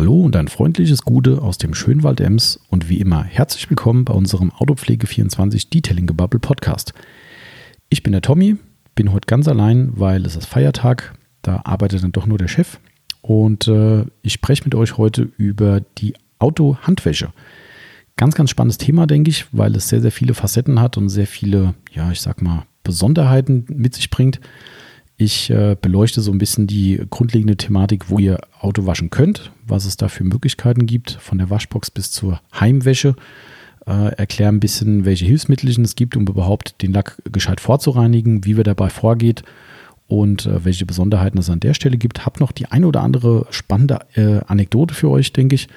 Hallo und ein freundliches Gute aus dem Schönwald Ems und wie immer herzlich willkommen bei unserem Autopflege24 Detailing Gebubble Podcast. Ich bin der Tommy, bin heute ganz allein, weil es ist Feiertag, da arbeitet dann doch nur der Chef und äh, ich spreche mit euch heute über die Autohandwäsche. Ganz, ganz spannendes Thema, denke ich, weil es sehr, sehr viele Facetten hat und sehr viele, ja, ich sag mal, Besonderheiten mit sich bringt. Ich äh, beleuchte so ein bisschen die grundlegende Thematik, wo ihr Auto waschen könnt, was es da für Möglichkeiten gibt, von der Waschbox bis zur Heimwäsche. Äh, erkläre ein bisschen, welche Hilfsmittel es gibt, um überhaupt den Lack gescheit vorzureinigen, wie wir dabei vorgeht und äh, welche Besonderheiten es an der Stelle gibt. Hab noch die eine oder andere spannende äh, Anekdote für euch, denke ich,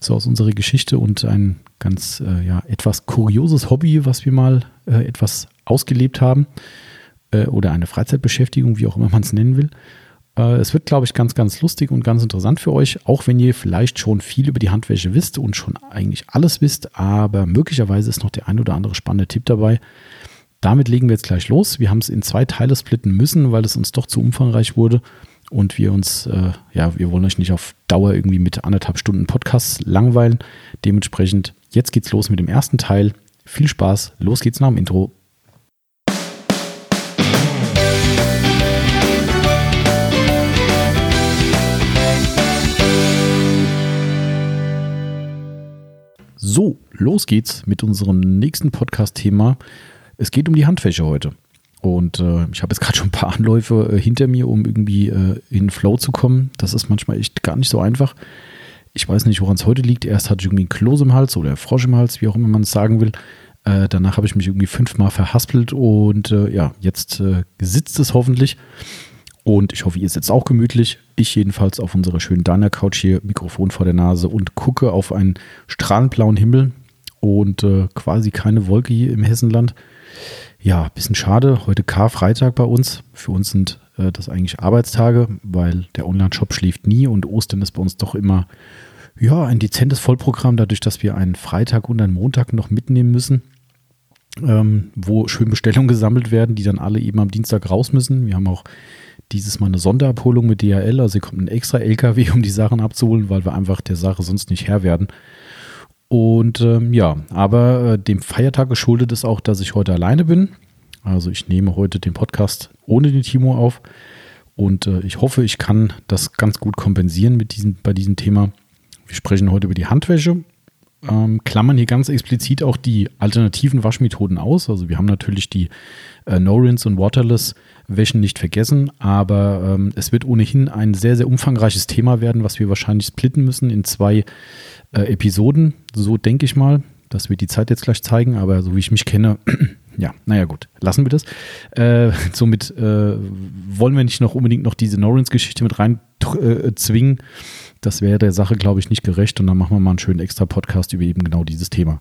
so aus unserer Geschichte und ein ganz äh, ja etwas kurioses Hobby, was wir mal äh, etwas ausgelebt haben äh, oder eine Freizeitbeschäftigung, wie auch immer man es nennen will. Äh, es wird, glaube ich, ganz, ganz lustig und ganz interessant für euch, auch wenn ihr vielleicht schon viel über die Handwäsche wisst und schon eigentlich alles wisst, aber möglicherweise ist noch der ein oder andere spannende Tipp dabei. Damit legen wir jetzt gleich los. Wir haben es in zwei Teile splitten müssen, weil es uns doch zu umfangreich wurde und wir uns, äh, ja, wir wollen euch nicht auf Dauer irgendwie mit anderthalb Stunden Podcasts langweilen. Dementsprechend, jetzt geht's los mit dem ersten Teil. Viel Spaß, los geht's nach dem Intro. So, los geht's mit unserem nächsten Podcast-Thema. Es geht um die Handwäsche heute. Und äh, ich habe jetzt gerade schon ein paar Anläufe äh, hinter mir, um irgendwie äh, in Flow zu kommen. Das ist manchmal echt gar nicht so einfach. Ich weiß nicht, woran es heute liegt. Erst hatte ich irgendwie einen Kloß im Hals oder Frosch im Hals, wie auch immer man es sagen will. Äh, danach habe ich mich irgendwie fünfmal verhaspelt und äh, ja, jetzt äh, sitzt es hoffentlich. Und ich hoffe, ihr sitzt auch gemütlich. Ich jedenfalls auf unserer schönen Diner-Couch hier, Mikrofon vor der Nase und gucke auf einen strahlenblauen Himmel und äh, quasi keine Wolke hier im Hessenland. Ja, bisschen schade. Heute Karfreitag bei uns. Für uns sind äh, das eigentlich Arbeitstage, weil der Online-Shop schläft nie und Ostern ist bei uns doch immer ja, ein dezentes Vollprogramm, dadurch, dass wir einen Freitag und einen Montag noch mitnehmen müssen ähm, wo schön Bestellungen gesammelt werden, die dann alle eben am Dienstag raus müssen. Wir haben auch dieses Mal eine Sonderabholung mit DHL, also hier kommt ein extra LKW, um die Sachen abzuholen, weil wir einfach der Sache sonst nicht Herr werden. Und ähm, ja, aber äh, dem Feiertag geschuldet ist auch, dass ich heute alleine bin. Also ich nehme heute den Podcast ohne den Timo auf und äh, ich hoffe, ich kann das ganz gut kompensieren mit diesem, bei diesem Thema. Wir sprechen heute über die Handwäsche ähm, klammern hier ganz explizit auch die alternativen Waschmethoden aus. Also wir haben natürlich die äh, No-Rinse und Waterless Wäschen nicht vergessen, aber ähm, es wird ohnehin ein sehr, sehr umfangreiches Thema werden, was wir wahrscheinlich splitten müssen in zwei äh, Episoden. So denke ich mal. Das wird die Zeit jetzt gleich zeigen, aber so wie ich mich kenne, ja, naja gut, lassen wir das. Äh, somit äh, wollen wir nicht noch unbedingt noch diese No-Rinse-Geschichte mit rein äh, zwingen. Das wäre der Sache, glaube ich, nicht gerecht. Und dann machen wir mal einen schönen extra Podcast über eben genau dieses Thema.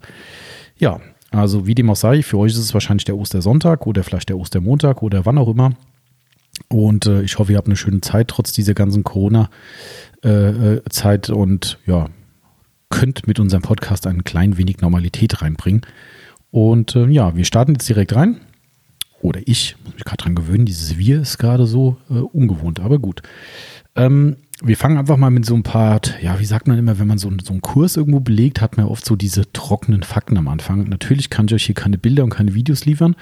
Ja, also wie dem auch sei, für euch ist es wahrscheinlich der Ostersonntag oder vielleicht der Ostermontag oder wann auch immer. Und äh, ich hoffe, ihr habt eine schöne Zeit trotz dieser ganzen Corona-Zeit äh, und ja, könnt mit unserem Podcast ein klein wenig Normalität reinbringen. Und äh, ja, wir starten jetzt direkt rein. Oder ich, muss mich gerade dran gewöhnen, dieses Wir ist gerade so äh, ungewohnt, aber gut. Ähm, wir fangen einfach mal mit so ein paar, ja, wie sagt man immer, wenn man so, so einen Kurs irgendwo belegt, hat man oft so diese trockenen Fakten am Anfang. Natürlich kann ich euch hier keine Bilder und keine Videos liefern,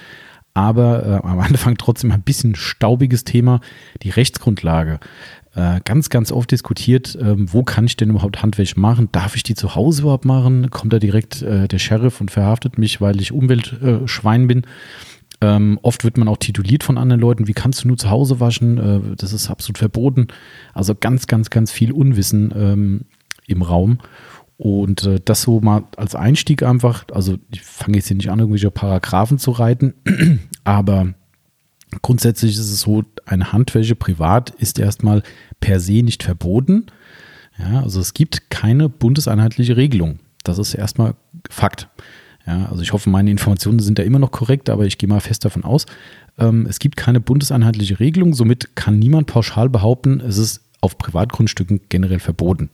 aber äh, am Anfang trotzdem ein bisschen staubiges Thema, die Rechtsgrundlage. Äh, ganz, ganz oft diskutiert, äh, wo kann ich denn überhaupt Handwäsche machen? Darf ich die zu Hause überhaupt machen? Kommt da direkt äh, der Sheriff und verhaftet mich, weil ich Umweltschwein bin? Ähm, oft wird man auch tituliert von anderen Leuten, wie kannst du nur zu Hause waschen? Äh, das ist absolut verboten. Also ganz, ganz, ganz viel Unwissen ähm, im Raum. Und äh, das so mal als Einstieg einfach, also ich fange jetzt hier nicht an, irgendwelche Paragraphen zu reiten, aber grundsätzlich ist es so, eine Handwäsche privat ist erstmal per se nicht verboten. Ja, also es gibt keine bundeseinheitliche Regelung. Das ist erstmal Fakt. Ja, also ich hoffe, meine Informationen sind da immer noch korrekt, aber ich gehe mal fest davon aus. Ähm, es gibt keine bundeseinheitliche Regelung, somit kann niemand pauschal behaupten, es ist auf Privatgrundstücken generell verboten.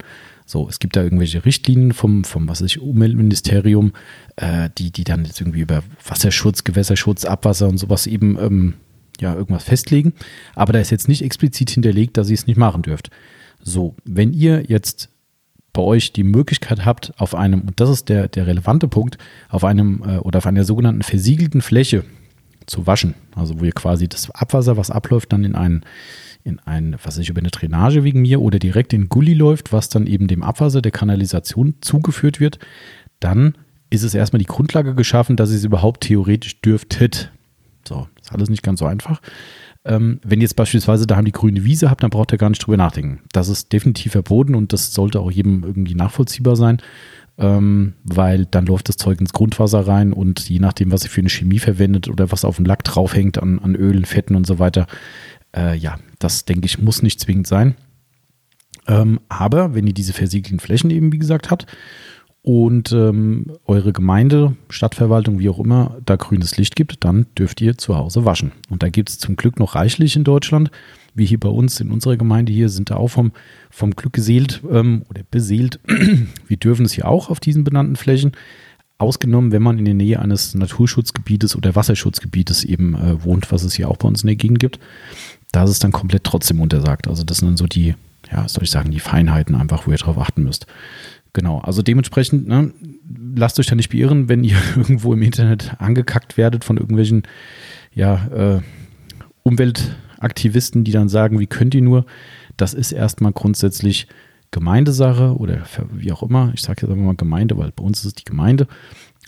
So, es gibt da irgendwelche Richtlinien vom, vom was weiß ich, Umweltministerium, äh, die, die dann jetzt irgendwie über Wasserschutz, Gewässerschutz, Abwasser und sowas eben ähm, ja, irgendwas festlegen. Aber da ist jetzt nicht explizit hinterlegt, dass ihr es nicht machen dürft. So, wenn ihr jetzt bei euch die Möglichkeit habt, auf einem, und das ist der, der relevante Punkt, auf einem äh, oder auf einer sogenannten versiegelten Fläche zu waschen. Also wo ihr quasi das Abwasser, was abläuft, dann in einen, in ein, was ich über eine Drainage wegen mir oder direkt in Gully läuft, was dann eben dem Abwasser der Kanalisation zugeführt wird, dann ist es erstmal die Grundlage geschaffen, dass ihr es überhaupt theoretisch dürftet. So, ist alles nicht ganz so einfach. Ähm, wenn ihr jetzt beispielsweise daheim die grüne Wiese habt, dann braucht ihr gar nicht drüber nachdenken. Das ist definitiv verboten und das sollte auch jedem irgendwie nachvollziehbar sein, ähm, weil dann läuft das Zeug ins Grundwasser rein und je nachdem, was ihr für eine Chemie verwendet oder was auf dem Lack draufhängt an, an Ölen, Fetten und so weiter, äh, ja, das denke ich, muss nicht zwingend sein. Ähm, aber wenn ihr diese versiegelten Flächen eben, wie gesagt, habt und ähm, eure Gemeinde, Stadtverwaltung, wie auch immer, da grünes Licht gibt, dann dürft ihr zu Hause waschen. Und da gibt es zum Glück noch reichlich in Deutschland, wie hier bei uns in unserer Gemeinde hier, sind da auch vom, vom Glück geseelt ähm, oder beseelt. Wir dürfen es hier auch auf diesen benannten Flächen. Ausgenommen, wenn man in der Nähe eines Naturschutzgebietes oder Wasserschutzgebietes eben äh, wohnt, was es hier auch bei uns in der Gegend gibt. Da ist es dann komplett trotzdem untersagt. Also das sind dann so die, ja, soll ich sagen, die Feinheiten einfach, wo ihr drauf achten müsst. Genau, also dementsprechend, ne, lasst euch da nicht beirren, wenn ihr irgendwo im Internet angekackt werdet von irgendwelchen ja, äh, Umweltaktivisten, die dann sagen, wie könnt ihr nur? Das ist erstmal grundsätzlich Gemeindesache oder wie auch immer. Ich sage jetzt einfach mal Gemeinde, weil bei uns ist es die Gemeinde.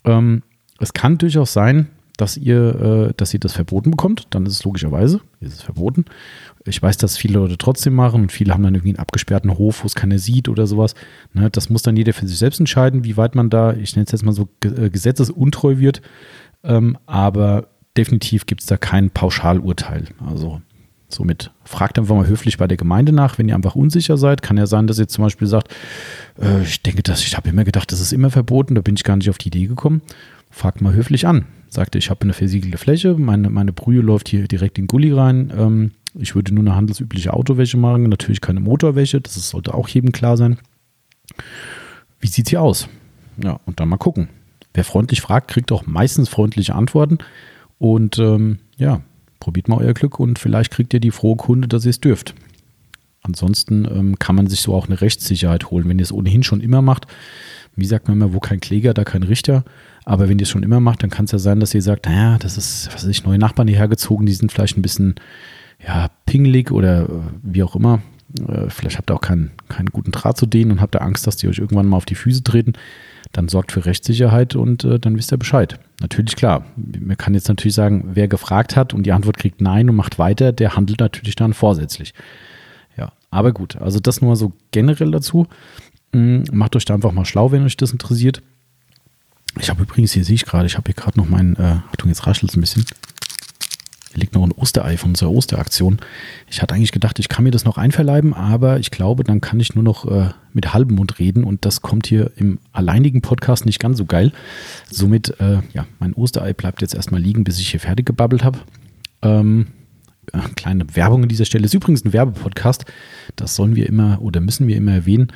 Ähm, es kann durchaus sein, dass ihr, äh, dass ihr das verboten bekommt. Dann ist es logischerweise, ist es verboten. Ich weiß, dass viele Leute trotzdem machen und viele haben dann irgendwie einen abgesperrten Hof, wo es keiner sieht oder sowas. Ne, das muss dann jeder für sich selbst entscheiden, wie weit man da, ich nenne es jetzt mal so, äh, gesetzesuntreu wird. Ähm, aber definitiv gibt es da kein Pauschalurteil. Also somit fragt einfach mal höflich bei der Gemeinde nach, wenn ihr einfach unsicher seid. Kann ja sein, dass ihr zum Beispiel sagt, äh, ich denke, dass ich habe immer gedacht, das ist immer verboten, da bin ich gar nicht auf die Idee gekommen. Fragt mal höflich an. Sagte, ich habe eine versiegelte Fläche, meine, meine Brühe läuft hier direkt in Gully rein. Ähm, ich würde nur eine handelsübliche Autowäsche machen, natürlich keine Motorwäsche, das sollte auch jedem klar sein. Wie sieht sie aus? Ja, und dann mal gucken. Wer freundlich fragt, kriegt auch meistens freundliche Antworten. Und ähm, ja, probiert mal euer Glück und vielleicht kriegt ihr die frohe Kunde, dass ihr es dürft. Ansonsten ähm, kann man sich so auch eine Rechtssicherheit holen, wenn ihr es ohnehin schon immer macht. Wie sagt man immer, wo kein Kläger, da kein Richter. Aber wenn ihr es schon immer macht, dann kann es ja sein, dass ihr sagt, naja, das ist, was weiß ich, neue Nachbarn hierher gezogen, die sind vielleicht ein bisschen ja, pingelig oder äh, wie auch immer. Äh, vielleicht habt ihr auch keinen, keinen guten Draht zu denen und habt ihr Angst, dass die euch irgendwann mal auf die Füße treten. Dann sorgt für Rechtssicherheit und äh, dann wisst ihr Bescheid. Natürlich klar. Man kann jetzt natürlich sagen, wer gefragt hat und die Antwort kriegt Nein und macht weiter, der handelt natürlich dann vorsätzlich. Ja, aber gut. Also das nur so generell dazu. Hm, macht euch da einfach mal schlau, wenn euch das interessiert. Ich habe übrigens, hier sehe ich gerade, ich habe hier gerade noch meinen, äh, Achtung, jetzt raschelt es ein bisschen. Hier liegt noch ein Osterei von unserer Osteraktion. Ich hatte eigentlich gedacht, ich kann mir das noch einverleiben, aber ich glaube, dann kann ich nur noch äh, mit halbem Mund reden und das kommt hier im alleinigen Podcast nicht ganz so geil. Somit, äh, ja, mein Osterei bleibt jetzt erstmal liegen, bis ich hier fertig gebabbelt habe. Ähm, äh, kleine Werbung an dieser Stelle. Das ist übrigens ein Werbepodcast. Das sollen wir immer oder müssen wir immer erwähnen.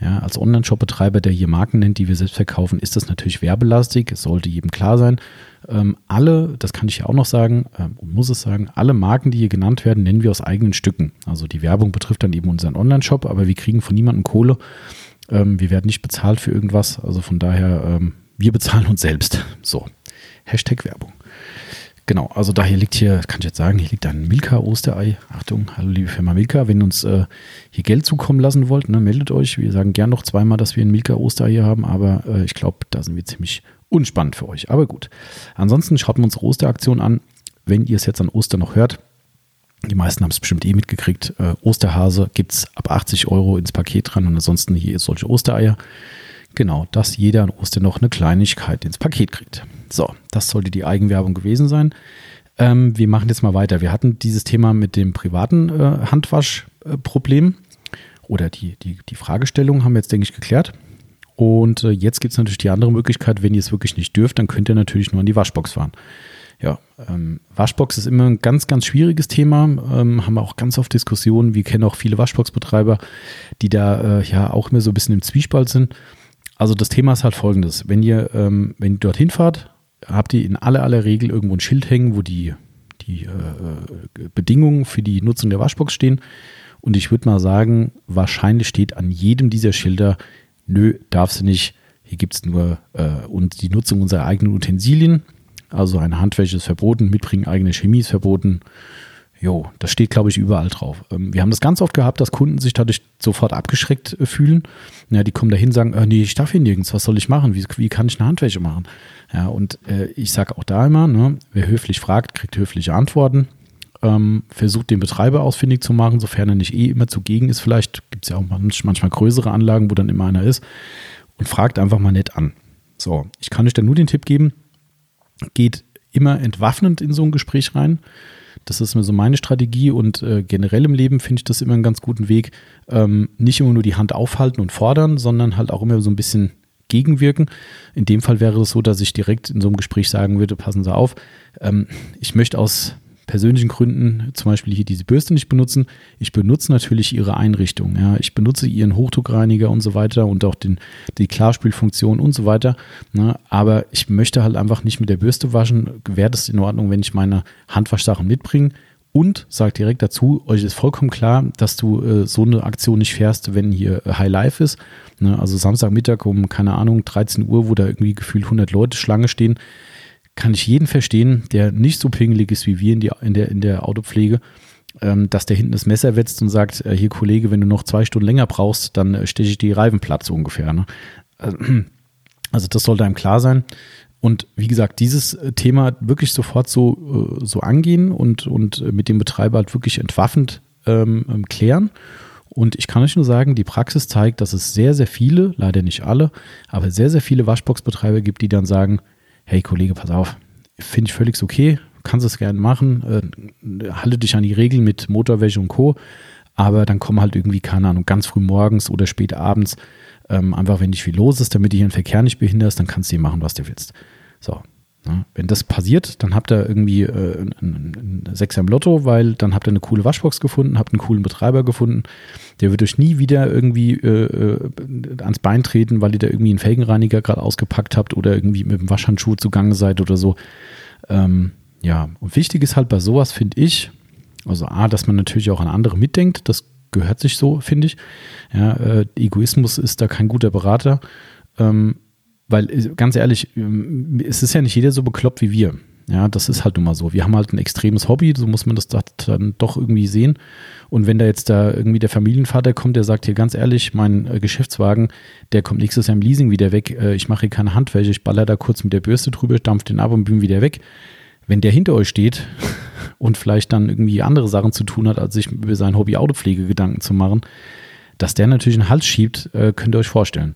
Ja, als Online-Shop-Betreiber, der hier Marken nennt, die wir selbst verkaufen, ist das natürlich werbelastig. Es sollte jedem klar sein. Ähm, alle, das kann ich ja auch noch sagen, ähm, muss es sagen, alle Marken, die hier genannt werden, nennen wir aus eigenen Stücken. Also die Werbung betrifft dann eben unseren Online-Shop, aber wir kriegen von niemandem Kohle. Ähm, wir werden nicht bezahlt für irgendwas. Also von daher, ähm, wir bezahlen uns selbst. So, Hashtag Werbung. Genau, also da hier liegt hier, kann ich jetzt sagen, hier liegt ein Milka-Osterei. Achtung, hallo liebe Firma Milka, wenn ihr uns äh, hier Geld zukommen lassen wollt, ne, meldet euch. Wir sagen gern noch zweimal, dass wir ein Milka-Osterei hier haben, aber äh, ich glaube, da sind wir ziemlich unspannend für euch. Aber gut. Ansonsten schaut mal unsere Osteraktion an. Wenn ihr es jetzt an Ostern noch hört, die meisten haben es bestimmt eh mitgekriegt. Äh, Osterhase gibt es ab 80 Euro ins Paket dran und ansonsten hier solche Ostereier. Genau, dass jeder an Ostern noch eine Kleinigkeit ins Paket kriegt. So, das sollte die Eigenwerbung gewesen sein. Ähm, wir machen jetzt mal weiter. Wir hatten dieses Thema mit dem privaten äh, Handwaschproblem oder die, die, die Fragestellung haben wir jetzt, denke ich, geklärt. Und äh, jetzt gibt es natürlich die andere Möglichkeit, wenn ihr es wirklich nicht dürft, dann könnt ihr natürlich nur an die Waschbox fahren. Ja, ähm, Waschbox ist immer ein ganz, ganz schwieriges Thema. Ähm, haben wir auch ganz oft Diskussionen. Wir kennen auch viele Waschboxbetreiber, die da äh, ja auch immer so ein bisschen im Zwiespalt sind. Also das Thema ist halt folgendes. Wenn ihr, ähm, wenn ihr dorthin fahrt, habt ihr in aller, aller Regel irgendwo ein Schild hängen, wo die, die äh, Bedingungen für die Nutzung der Waschbox stehen. Und ich würde mal sagen, wahrscheinlich steht an jedem dieser Schilder nö, darfst du nicht. Hier gibt es nur äh, und die Nutzung unserer eigenen Utensilien. Also eine Handwäsche ist verboten, mitbringen eigene Chemie ist verboten. Jo, das steht, glaube ich, überall drauf. Ähm, wir haben das ganz oft gehabt, dass Kunden sich dadurch sofort abgeschreckt äh, fühlen. Ja, die kommen dahin sagen, äh, nee, ich darf hier nirgends, was soll ich machen? Wie, wie kann ich eine Handwäsche machen? Ja, und äh, ich sage auch da immer, ne, wer höflich fragt, kriegt höfliche Antworten. Ähm, versucht den Betreiber ausfindig zu machen, sofern er nicht eh immer zugegen ist. Vielleicht gibt es ja auch manchmal größere Anlagen, wo dann immer einer ist. Und fragt einfach mal nett an. So, ich kann euch da nur den Tipp geben, geht immer entwaffnend in so ein Gespräch rein. Das ist mir so meine Strategie und äh, generell im Leben finde ich das immer einen ganz guten Weg. Ähm, nicht immer nur die Hand aufhalten und fordern, sondern halt auch immer so ein bisschen gegenwirken. In dem Fall wäre es so, dass ich direkt in so einem Gespräch sagen würde, passen Sie auf, ähm, ich möchte aus persönlichen Gründen zum Beispiel hier diese Bürste nicht benutzen. Ich benutze natürlich ihre Einrichtung. Ja. Ich benutze ihren Hochdruckreiniger und so weiter und auch den, die Klarspülfunktion und so weiter. Ne. Aber ich möchte halt einfach nicht mit der Bürste waschen. Wäre das in Ordnung, wenn ich meine Handwaschsachen mitbringe? Und sagt direkt dazu, euch ist vollkommen klar, dass du äh, so eine Aktion nicht fährst, wenn hier äh, High Life ist. Ne? Also Samstagmittag um, keine Ahnung, 13 Uhr, wo da irgendwie gefühlt 100 Leute Schlange stehen kann ich jeden verstehen, der nicht so pingelig ist wie wir in, die, in, der, in der Autopflege, ähm, dass der hinten das Messer wetzt und sagt, äh, hier Kollege, wenn du noch zwei Stunden länger brauchst, dann äh, steche ich die Reifen platt so ungefähr. Ne? Also das sollte einem klar sein. Und wie gesagt, dieses äh, Thema wirklich sofort so, äh, so angehen und, und mit dem Betreiber halt wirklich entwaffend ähm, ähm, klären. Und ich kann euch nur sagen, die Praxis zeigt, dass es sehr, sehr viele, leider nicht alle, aber sehr, sehr viele Waschboxbetreiber gibt, die dann sagen, hey Kollege, pass auf, finde ich völlig okay, kannst es gerne machen, äh, halte dich an die Regeln mit Motorwäsche und Co., aber dann komm halt irgendwie, keine Ahnung, ganz früh morgens oder spät abends, ähm, einfach wenn nicht viel los ist, damit du den Verkehr nicht behinderst, dann kannst du hier machen, was du willst. So, wenn das passiert, dann habt ihr irgendwie äh, einen Sechser im Lotto, weil dann habt ihr eine coole Waschbox gefunden, habt einen coolen Betreiber gefunden. Der wird euch nie wieder irgendwie äh, äh, ans Bein treten, weil ihr da irgendwie einen Felgenreiniger gerade ausgepackt habt oder irgendwie mit dem Waschhandschuh zugange seid oder so. Ähm, ja, und wichtig ist halt bei sowas, finde ich, also A, dass man natürlich auch an andere mitdenkt, das gehört sich so, finde ich. Ja, äh, Egoismus ist da kein guter Berater. Ähm, weil, äh, ganz ehrlich, ähm, es ist ja nicht jeder so bekloppt wie wir. Ja, das ist halt nun mal so. Wir haben halt ein extremes Hobby, so muss man das dann doch irgendwie sehen. Und wenn da jetzt da irgendwie der Familienvater kommt, der sagt hier ganz ehrlich, mein äh, Geschäftswagen, der kommt nächstes Jahr im Leasing wieder weg, äh, ich mache hier keine Handwäsche, ich baller da kurz mit der Bürste drüber, dampf den ab und bin wieder weg. Wenn der hinter euch steht und vielleicht dann irgendwie andere Sachen zu tun hat, als sich über sein Hobby Autopflege Gedanken zu machen, dass der natürlich einen Hals schiebt, könnt ihr euch vorstellen.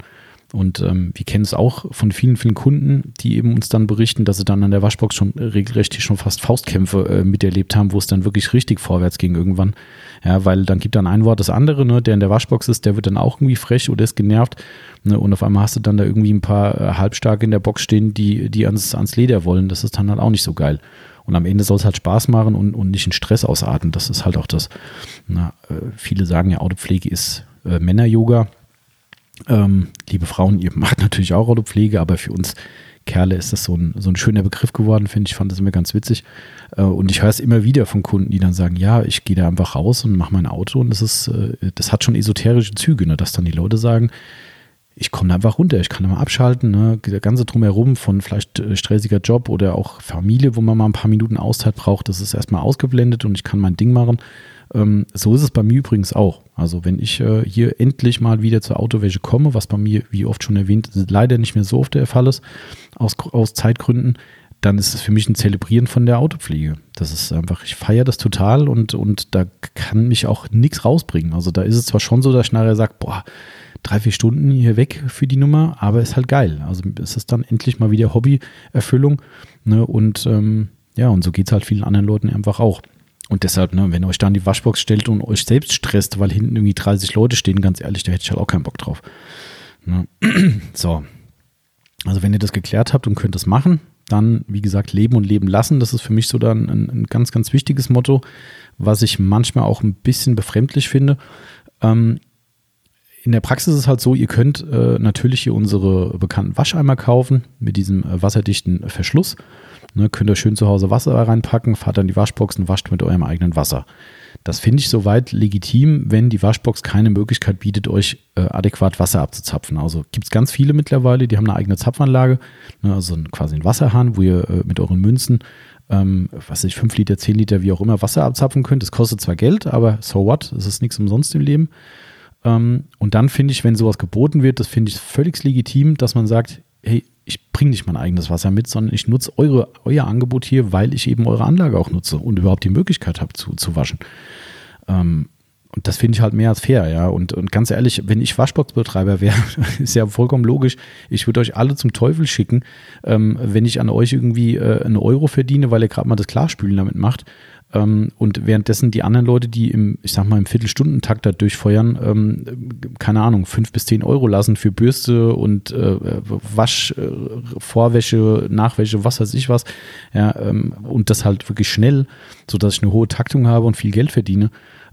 Und ähm, wir kennen es auch von vielen, vielen Kunden, die eben uns dann berichten, dass sie dann an der Waschbox schon regelrecht schon fast Faustkämpfe äh, miterlebt haben, wo es dann wirklich richtig vorwärts ging irgendwann. Ja, weil dann gibt dann ein Wort das andere, ne, der in der Waschbox ist, der wird dann auch irgendwie frech oder ist genervt. Ne, und auf einmal hast du dann da irgendwie ein paar äh, Halbstarke in der Box stehen, die, die ans, ans Leder wollen. Das ist dann halt auch nicht so geil. Und am Ende soll es halt Spaß machen und, und nicht in Stress ausarten. Das ist halt auch das. Na, äh, viele sagen ja, Autopflege ist äh, Männer-Yoga. Ähm, liebe Frauen, ihr macht natürlich auch Autopflege, aber für uns Kerle ist das so ein, so ein schöner Begriff geworden, finde ich. fand das immer ganz witzig. Äh, und ich höre es immer wieder von Kunden, die dann sagen, ja, ich gehe da einfach raus und mache mein Auto und das ist, äh, das hat schon esoterische Züge, ne? dass dann die Leute sagen, ich komme da einfach runter, ich kann da mal abschalten, ne? der ganze Drumherum von vielleicht äh, stressiger Job oder auch Familie, wo man mal ein paar Minuten Auszeit braucht, das ist erstmal ausgeblendet und ich kann mein Ding machen ähm, so ist es bei mir übrigens auch. Also wenn ich äh, hier endlich mal wieder zur Autowäsche komme, was bei mir, wie oft schon erwähnt, leider nicht mehr so oft der Fall ist, aus, aus Zeitgründen, dann ist es für mich ein Zelebrieren von der Autopflege. Das ist einfach, ich feiere das total und, und da kann mich auch nichts rausbringen. Also da ist es zwar schon so, dass ich nachher sage, boah, drei, vier Stunden hier weg für die Nummer, aber ist halt geil. Also es ist dann endlich mal wieder Hobbyerfüllung. Ne? Und ähm, ja, und so geht es halt vielen anderen Leuten einfach auch. Und deshalb, ne, wenn ihr euch da in die Waschbox stellt und euch selbst stresst, weil hinten irgendwie 30 Leute stehen, ganz ehrlich, da hätte ich halt auch keinen Bock drauf. Ne? So. Also wenn ihr das geklärt habt und könnt das machen, dann, wie gesagt, leben und leben lassen. Das ist für mich so dann ein, ein ganz, ganz wichtiges Motto, was ich manchmal auch ein bisschen befremdlich finde. Ähm, in der Praxis ist es halt so, ihr könnt äh, natürlich hier unsere bekannten Wascheimer kaufen mit diesem äh, wasserdichten Verschluss. Ne, könnt ihr schön zu Hause Wasser reinpacken, fahrt dann die Waschboxen, wascht mit eurem eigenen Wasser. Das finde ich soweit legitim, wenn die Waschbox keine Möglichkeit bietet, euch äh, adäquat Wasser abzuzapfen. Also gibt es ganz viele mittlerweile, die haben eine eigene Zapfanlage, ne, also quasi ein Wasserhahn, wo ihr äh, mit euren Münzen, ähm, was weiß ich, 5 Liter, 10 Liter, wie auch immer, Wasser abzapfen könnt. Das kostet zwar Geld, aber so what, es ist nichts umsonst im Leben. Ähm, und dann finde ich, wenn sowas geboten wird, das finde ich völlig legitim, dass man sagt, hey, ich bringe nicht mein eigenes Wasser mit, sondern ich nutze eure, euer Angebot hier, weil ich eben eure Anlage auch nutze und überhaupt die Möglichkeit habe zu, zu waschen. Ähm, und das finde ich halt mehr als fair, ja. Und, und ganz ehrlich, wenn ich Waschboxbetreiber wäre, ist ja vollkommen logisch, ich würde euch alle zum Teufel schicken, ähm, wenn ich an euch irgendwie äh, einen Euro verdiene, weil ihr gerade mal das Klarspülen damit macht und währenddessen die anderen Leute, die im, ich sag mal, im Viertelstundentakt da durchfeuern, ähm, keine Ahnung, fünf bis zehn Euro lassen für Bürste und äh, Wasch, äh, Vorwäsche, Nachwäsche, was weiß ich was. Ja, ähm, und das halt wirklich schnell, sodass ich eine hohe Taktung habe und viel Geld verdiene.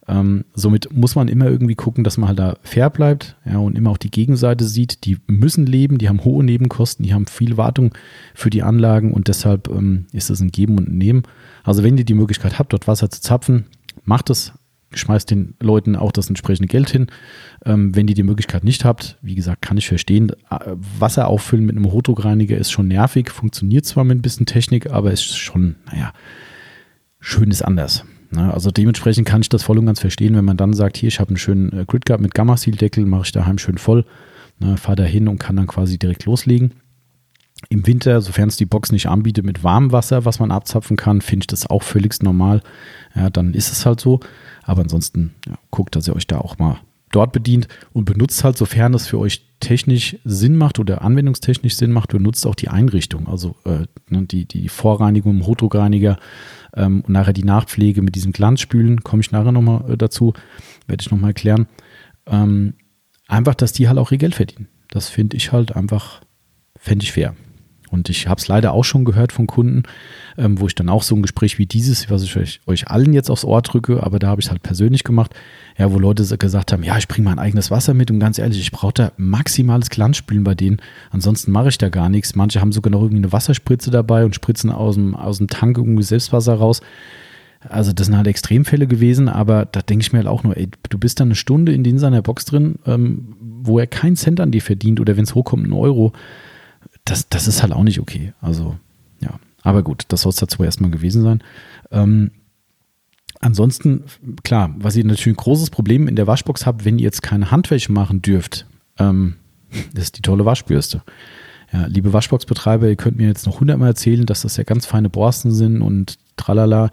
Ähm, somit muss man immer irgendwie gucken, dass man halt da fair bleibt ja, und immer auch die Gegenseite sieht. Die müssen leben, die haben hohe Nebenkosten, die haben viel Wartung für die Anlagen und deshalb ähm, ist es ein Geben und ein Nehmen. Also wenn ihr die Möglichkeit habt, dort Wasser zu zapfen, macht es. Schmeißt den Leuten auch das entsprechende Geld hin. Ähm, wenn ihr die Möglichkeit nicht habt, wie gesagt, kann ich verstehen. Äh, Wasser auffüllen mit einem Hochdruckreiniger ist schon nervig, funktioniert zwar mit ein bisschen Technik, aber ist schon, naja, schön ist anders. Ne? Also dementsprechend kann ich das voll und ganz verstehen, wenn man dann sagt, hier, ich habe einen schönen äh, Grid Guard mit Gamma-Seal-Deckel, mache ich daheim schön voll, ne, fahre da hin und kann dann quasi direkt loslegen. Im Winter, sofern es die Box nicht anbietet, mit warmem Wasser, was man abzapfen kann, finde ich das auch völlig normal. Ja, dann ist es halt so. Aber ansonsten ja, guckt, dass ihr euch da auch mal dort bedient und benutzt halt, sofern es für euch technisch Sinn macht oder anwendungstechnisch Sinn macht, benutzt auch die Einrichtung. Also äh, ne, die, die Vorreinigung im Hochdruckreiniger ähm, und nachher die Nachpflege mit diesem Glanzspülen, komme ich nachher nochmal äh, dazu, werde ich nochmal erklären. Ähm, einfach, dass die halt auch ihr Geld verdienen. Das finde ich halt einfach, fände ich fair. Und ich habe es leider auch schon gehört von Kunden, ähm, wo ich dann auch so ein Gespräch wie dieses, was ich euch, euch allen jetzt aufs Ohr drücke, aber da habe ich es halt persönlich gemacht, ja, wo Leute gesagt haben, ja, ich bringe mein eigenes Wasser mit und ganz ehrlich, ich brauche da maximales Glanzspülen bei denen, ansonsten mache ich da gar nichts. Manche haben sogar noch irgendwie eine Wasserspritze dabei und spritzen aus dem, aus dem Tank irgendwie Selbstwasser raus. Also das sind halt Extremfälle gewesen, aber da denke ich mir halt auch nur, ey, du bist da eine Stunde in seiner Box drin, ähm, wo er keinen Cent an dir verdient oder wenn es hochkommt, einen Euro das, das ist halt auch nicht okay. Also, ja. Aber gut, das soll es dazu erstmal gewesen sein. Ähm, ansonsten, klar, was ihr natürlich ein großes Problem in der Waschbox habt, wenn ihr jetzt keine Handwäsche machen dürft, ähm, ist die tolle Waschbürste. Ja, liebe Waschboxbetreiber, ihr könnt mir jetzt noch hundertmal erzählen, dass das ja ganz feine Borsten sind und tralala.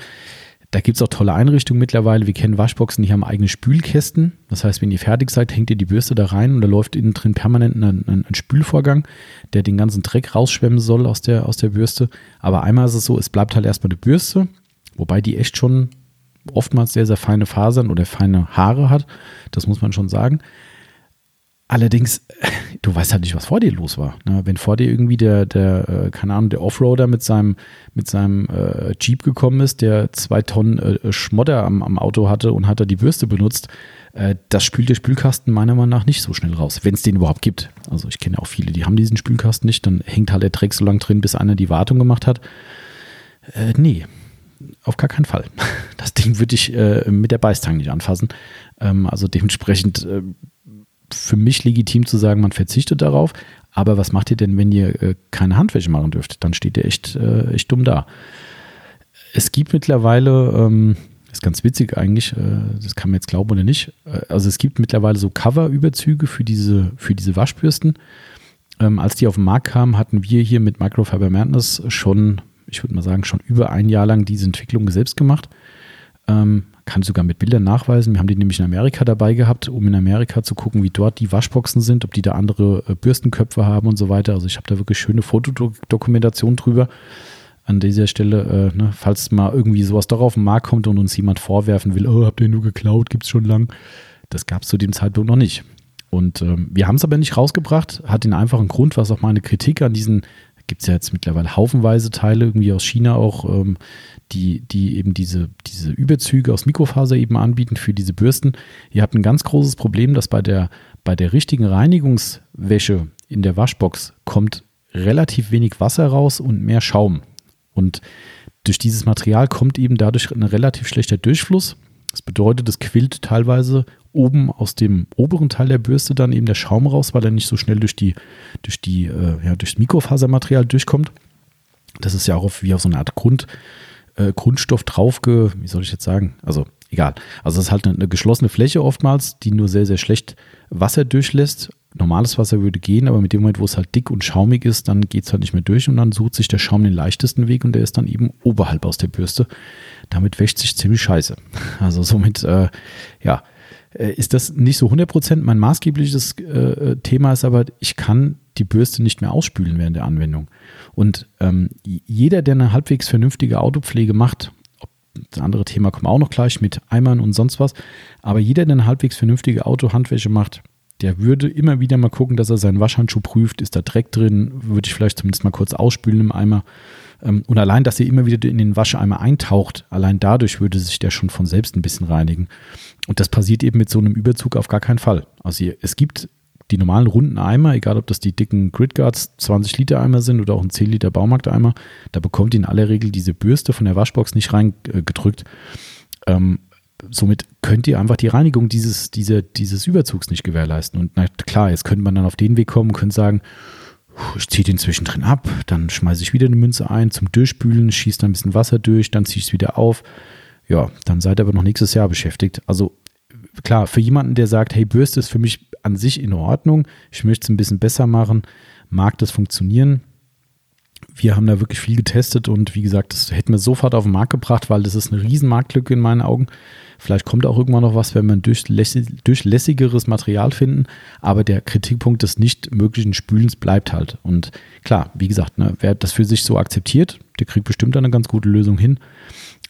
Da gibt es auch tolle Einrichtungen mittlerweile. Wir kennen Waschboxen, die haben eigene Spülkästen. Das heißt, wenn ihr fertig seid, hängt ihr die Bürste da rein und da läuft innen drin permanent ein, ein, ein Spülvorgang, der den ganzen Dreck rausschwemmen soll aus der, aus der Bürste. Aber einmal ist es so, es bleibt halt erstmal eine Bürste, wobei die echt schon oftmals sehr, sehr feine Fasern oder feine Haare hat. Das muss man schon sagen. Allerdings, du weißt halt nicht, was vor dir los war. Ne? Wenn vor dir irgendwie der, der äh, keine Ahnung, der Offroader mit seinem, mit seinem äh, Jeep gekommen ist, der zwei Tonnen äh, Schmodder am, am Auto hatte und hat da die Bürste benutzt, äh, das spült der Spülkasten meiner Meinung nach nicht so schnell raus, wenn es den überhaupt gibt. Also ich kenne auch viele, die haben diesen Spülkasten nicht, dann hängt halt der Dreck so lange drin, bis einer die Wartung gemacht hat. Äh, nee, auf gar keinen Fall. Das Ding würde ich äh, mit der Beißtang nicht anfassen. Ähm, also dementsprechend für mich legitim zu sagen, man verzichtet darauf. Aber was macht ihr denn, wenn ihr äh, keine Handwäsche machen dürft? Dann steht ihr echt, äh, echt dumm da. Es gibt mittlerweile, ähm, ist ganz witzig eigentlich, äh, das kann man jetzt glauben oder nicht. Äh, also es gibt mittlerweile so Cover-Überzüge für diese, für diese Waschbürsten. Ähm, als die auf den Markt kamen, hatten wir hier mit Microfiber Madness schon, ich würde mal sagen, schon über ein Jahr lang diese Entwicklung selbst gemacht. Ähm, kann sogar mit Bildern nachweisen. Wir haben die nämlich in Amerika dabei gehabt, um in Amerika zu gucken, wie dort die Waschboxen sind, ob die da andere äh, Bürstenköpfe haben und so weiter. Also ich habe da wirklich schöne Fotodokumentation drüber. An dieser Stelle, äh, ne, falls mal irgendwie sowas doch auf den Markt kommt und uns jemand vorwerfen will, oh, habt ihr nur geklaut, gibt es schon lang. Das gab es zu dem Zeitpunkt noch nicht. Und ähm, wir haben es aber nicht rausgebracht, hat den einfachen Grund, was auch meine Kritik an diesen gibt es ja jetzt mittlerweile haufenweise Teile, irgendwie aus China auch, ähm, die, die eben diese, diese Überzüge aus Mikrofaser eben anbieten für diese Bürsten. Ihr habt ein ganz großes Problem, dass bei der, bei der richtigen Reinigungswäsche in der Waschbox kommt relativ wenig Wasser raus und mehr Schaum. Und durch dieses Material kommt eben dadurch ein relativ schlechter Durchfluss. Das bedeutet, es quillt teilweise oben aus dem oberen Teil der Bürste dann eben der Schaum raus, weil er nicht so schnell durch die, durch die, äh, ja, durchs Mikrofasermaterial durchkommt. Das ist ja auch auf, wie auf so eine Art Grund, äh, Grundstoff draufge, wie soll ich jetzt sagen? Also egal. Also es ist halt eine, eine, geschlossene Fläche oftmals, die nur sehr, sehr schlecht Wasser durchlässt. Normales Wasser würde gehen, aber mit dem Moment, wo es halt dick und schaumig ist, dann geht es halt nicht mehr durch und dann sucht sich der Schaum den leichtesten Weg und der ist dann eben oberhalb aus der Bürste. Damit wäscht sich ziemlich scheiße. Also somit, äh, ja, äh, ist das nicht so 100% mein maßgebliches äh, Thema ist, aber ich kann die Bürste nicht mehr ausspülen während der Anwendung. Und ähm, jeder, der eine halbwegs vernünftige Autopflege macht, das andere Thema kommt auch noch gleich mit Eimern und sonst was, aber jeder, der eine halbwegs vernünftige Autohandwäsche macht, der würde immer wieder mal gucken, dass er seinen Waschhandschuh prüft, ist da Dreck drin, würde ich vielleicht zumindest mal kurz ausspülen im Eimer. Ähm, und allein, dass ihr immer wieder in den Wascheimer eintaucht, allein dadurch würde sich der schon von selbst ein bisschen reinigen. Und das passiert eben mit so einem Überzug auf gar keinen Fall. Also es gibt die normalen runden Eimer, egal ob das die dicken Gridguards 20 Liter Eimer sind oder auch ein 10 Liter Baumarkteimer, da bekommt ihr in aller Regel diese Bürste von der Waschbox nicht reingedrückt. Ähm, somit könnt ihr einfach die Reinigung dieses, diese, dieses Überzugs nicht gewährleisten. Und na klar, jetzt könnte man dann auf den Weg kommen und könnte sagen, ich ziehe den zwischendrin ab, dann schmeiße ich wieder eine Münze ein zum Durchspülen, schieße da ein bisschen Wasser durch, dann ziehe ich es wieder auf. Ja, dann seid ihr aber noch nächstes Jahr beschäftigt. Also klar, für jemanden, der sagt, hey, Bürste ist für mich an sich in Ordnung, ich möchte es ein bisschen besser machen, mag das funktionieren. Wir haben da wirklich viel getestet und wie gesagt, das hätten wir sofort auf den Markt gebracht, weil das ist eine riesen Marktlücke in meinen Augen. Vielleicht kommt auch irgendwann noch was, wenn wir ein durchlässigeres Material finden, aber der Kritikpunkt des nicht möglichen Spülens bleibt halt. Und klar, wie gesagt, ne, wer das für sich so akzeptiert, der kriegt bestimmt eine ganz gute Lösung hin,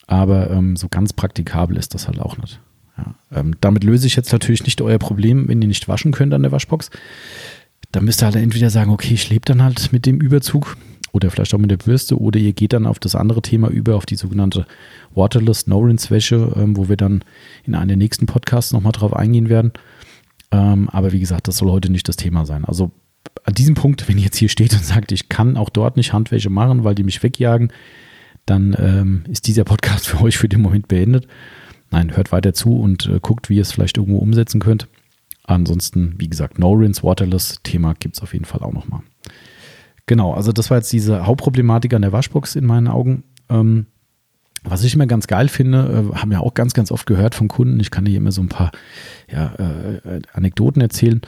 aber ähm, so ganz praktikabel ist das halt auch nicht. Ja, ähm, damit löse ich jetzt natürlich nicht euer Problem, wenn ihr nicht waschen könnt an der Waschbox. Dann müsst ihr halt entweder sagen, okay, ich lebe dann halt mit dem Überzug oder vielleicht auch mit der Bürste oder ihr geht dann auf das andere Thema über, auf die sogenannte Waterless No-Rinse-Wäsche, ähm, wo wir dann in einem der nächsten Podcasts nochmal drauf eingehen werden. Ähm, aber wie gesagt, das soll heute nicht das Thema sein. Also an diesem Punkt, wenn ihr jetzt hier steht und sagt, ich kann auch dort nicht Handwäsche machen, weil die mich wegjagen, dann ähm, ist dieser Podcast für euch für den Moment beendet. Nein, hört weiter zu und äh, guckt, wie ihr es vielleicht irgendwo umsetzen könnt. Ansonsten, wie gesagt, No Rinse Waterless Thema gibt es auf jeden Fall auch nochmal. Genau, also das war jetzt diese Hauptproblematik an der Waschbox in meinen Augen. Ähm, was ich immer ganz geil finde, äh, haben ja auch ganz, ganz oft gehört von Kunden. Ich kann hier immer so ein paar ja, äh, Anekdoten erzählen.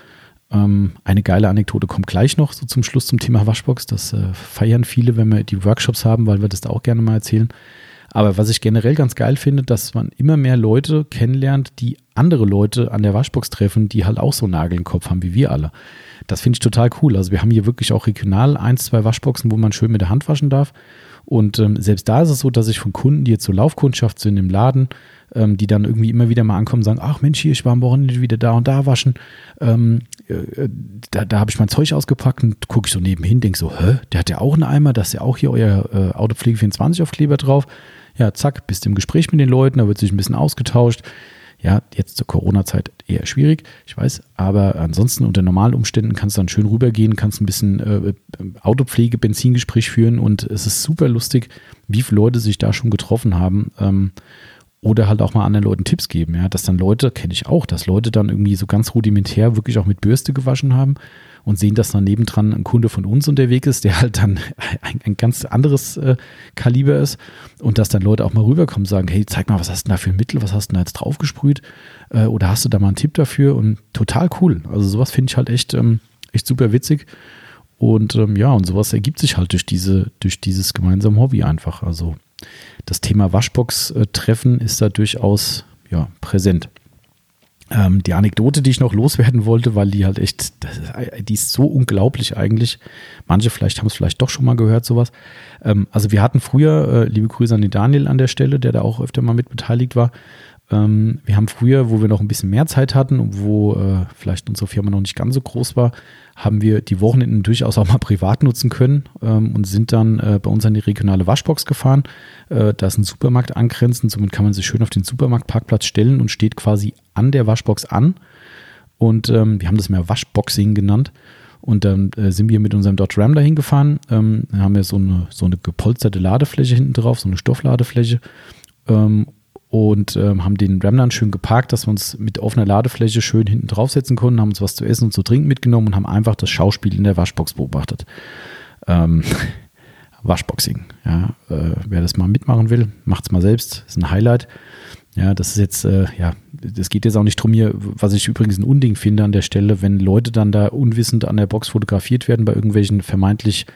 Ähm, eine geile Anekdote kommt gleich noch so zum Schluss zum Thema Waschbox. Das äh, feiern viele, wenn wir die Workshops haben, weil wir das da auch gerne mal erzählen. Aber was ich generell ganz geil finde, dass man immer mehr Leute kennenlernt, die andere Leute an der Waschbox treffen, die halt auch so einen Nagel im Kopf haben wie wir alle. Das finde ich total cool. Also wir haben hier wirklich auch regional eins, zwei Waschboxen, wo man schön mit der Hand waschen darf. Und ähm, selbst da ist es so, dass ich von Kunden, die jetzt so Laufkundschaft sind im Laden, ähm, die dann irgendwie immer wieder mal ankommen und sagen, ach Mensch, hier, ich war am Wochenende wieder da und da waschen. Ähm, äh, da, da habe ich mein Zeug ausgepackt und gucke ich so nebenhin, denke so, hä, der hat ja auch einen Eimer, da ist ja auch hier euer äh, Autopflege 24 Aufkleber drauf. Ja, zack, bist im Gespräch mit den Leuten, da wird sich ein bisschen ausgetauscht. Ja, jetzt zur Corona-Zeit eher schwierig, ich weiß, aber ansonsten unter normalen Umständen kannst du dann schön rübergehen, kannst ein bisschen äh, Autopflege, Benzingespräch führen und es ist super lustig, wie viele Leute sich da schon getroffen haben. Ähm, oder halt auch mal anderen Leuten Tipps geben, ja, dass dann Leute, kenne ich auch, dass Leute dann irgendwie so ganz rudimentär wirklich auch mit Bürste gewaschen haben und sehen, dass dann nebendran ein Kunde von uns unterwegs ist, der halt dann ein, ein ganz anderes äh, Kaliber ist und dass dann Leute auch mal rüberkommen und sagen, hey, zeig mal, was hast du da für ein Mittel, was hast du da jetzt draufgesprüht äh, oder hast du da mal einen Tipp dafür und total cool. Also sowas finde ich halt echt, ähm, echt super witzig und ähm, ja, und sowas ergibt sich halt durch diese, durch dieses gemeinsame Hobby einfach. Also das Thema Waschbox-Treffen ist da durchaus ja, präsent. Ähm, die Anekdote, die ich noch loswerden wollte, weil die halt echt, ist, die ist so unglaublich eigentlich. Manche vielleicht haben es vielleicht doch schon mal gehört, sowas. Ähm, also wir hatten früher, äh, liebe Grüße an den Daniel an der Stelle, der da auch öfter mal mit beteiligt war. Ähm, wir haben früher, wo wir noch ein bisschen mehr Zeit hatten und wo äh, vielleicht unsere Firma noch nicht ganz so groß war, haben wir die Wochenenden durchaus auch mal privat nutzen können ähm, und sind dann äh, bei uns an die regionale Waschbox gefahren. Äh, da ist ein Supermarkt angrenzend, somit kann man sich schön auf den Supermarktparkplatz stellen und steht quasi an der Waschbox an. Und ähm, wir haben das mehr Waschboxing genannt. Und dann äh, sind wir mit unserem Dodge Ram dahin gefahren. Ähm, haben wir so eine, so eine gepolsterte Ladefläche hinten drauf, so eine Stoffladefläche. Ähm, und ähm, haben den Ram dann schön geparkt, dass wir uns mit offener Ladefläche schön hinten draufsetzen konnten, haben uns was zu essen und zu trinken mitgenommen und haben einfach das Schauspiel in der Waschbox beobachtet. Ähm, Waschboxing, ja, äh, wer das mal mitmachen will, macht es mal selbst, ist ein Highlight. Ja, das ist jetzt, äh, ja, das geht jetzt auch nicht drum hier, was ich übrigens ein Unding finde an der Stelle, wenn Leute dann da unwissend an der Box fotografiert werden bei irgendwelchen vermeintlich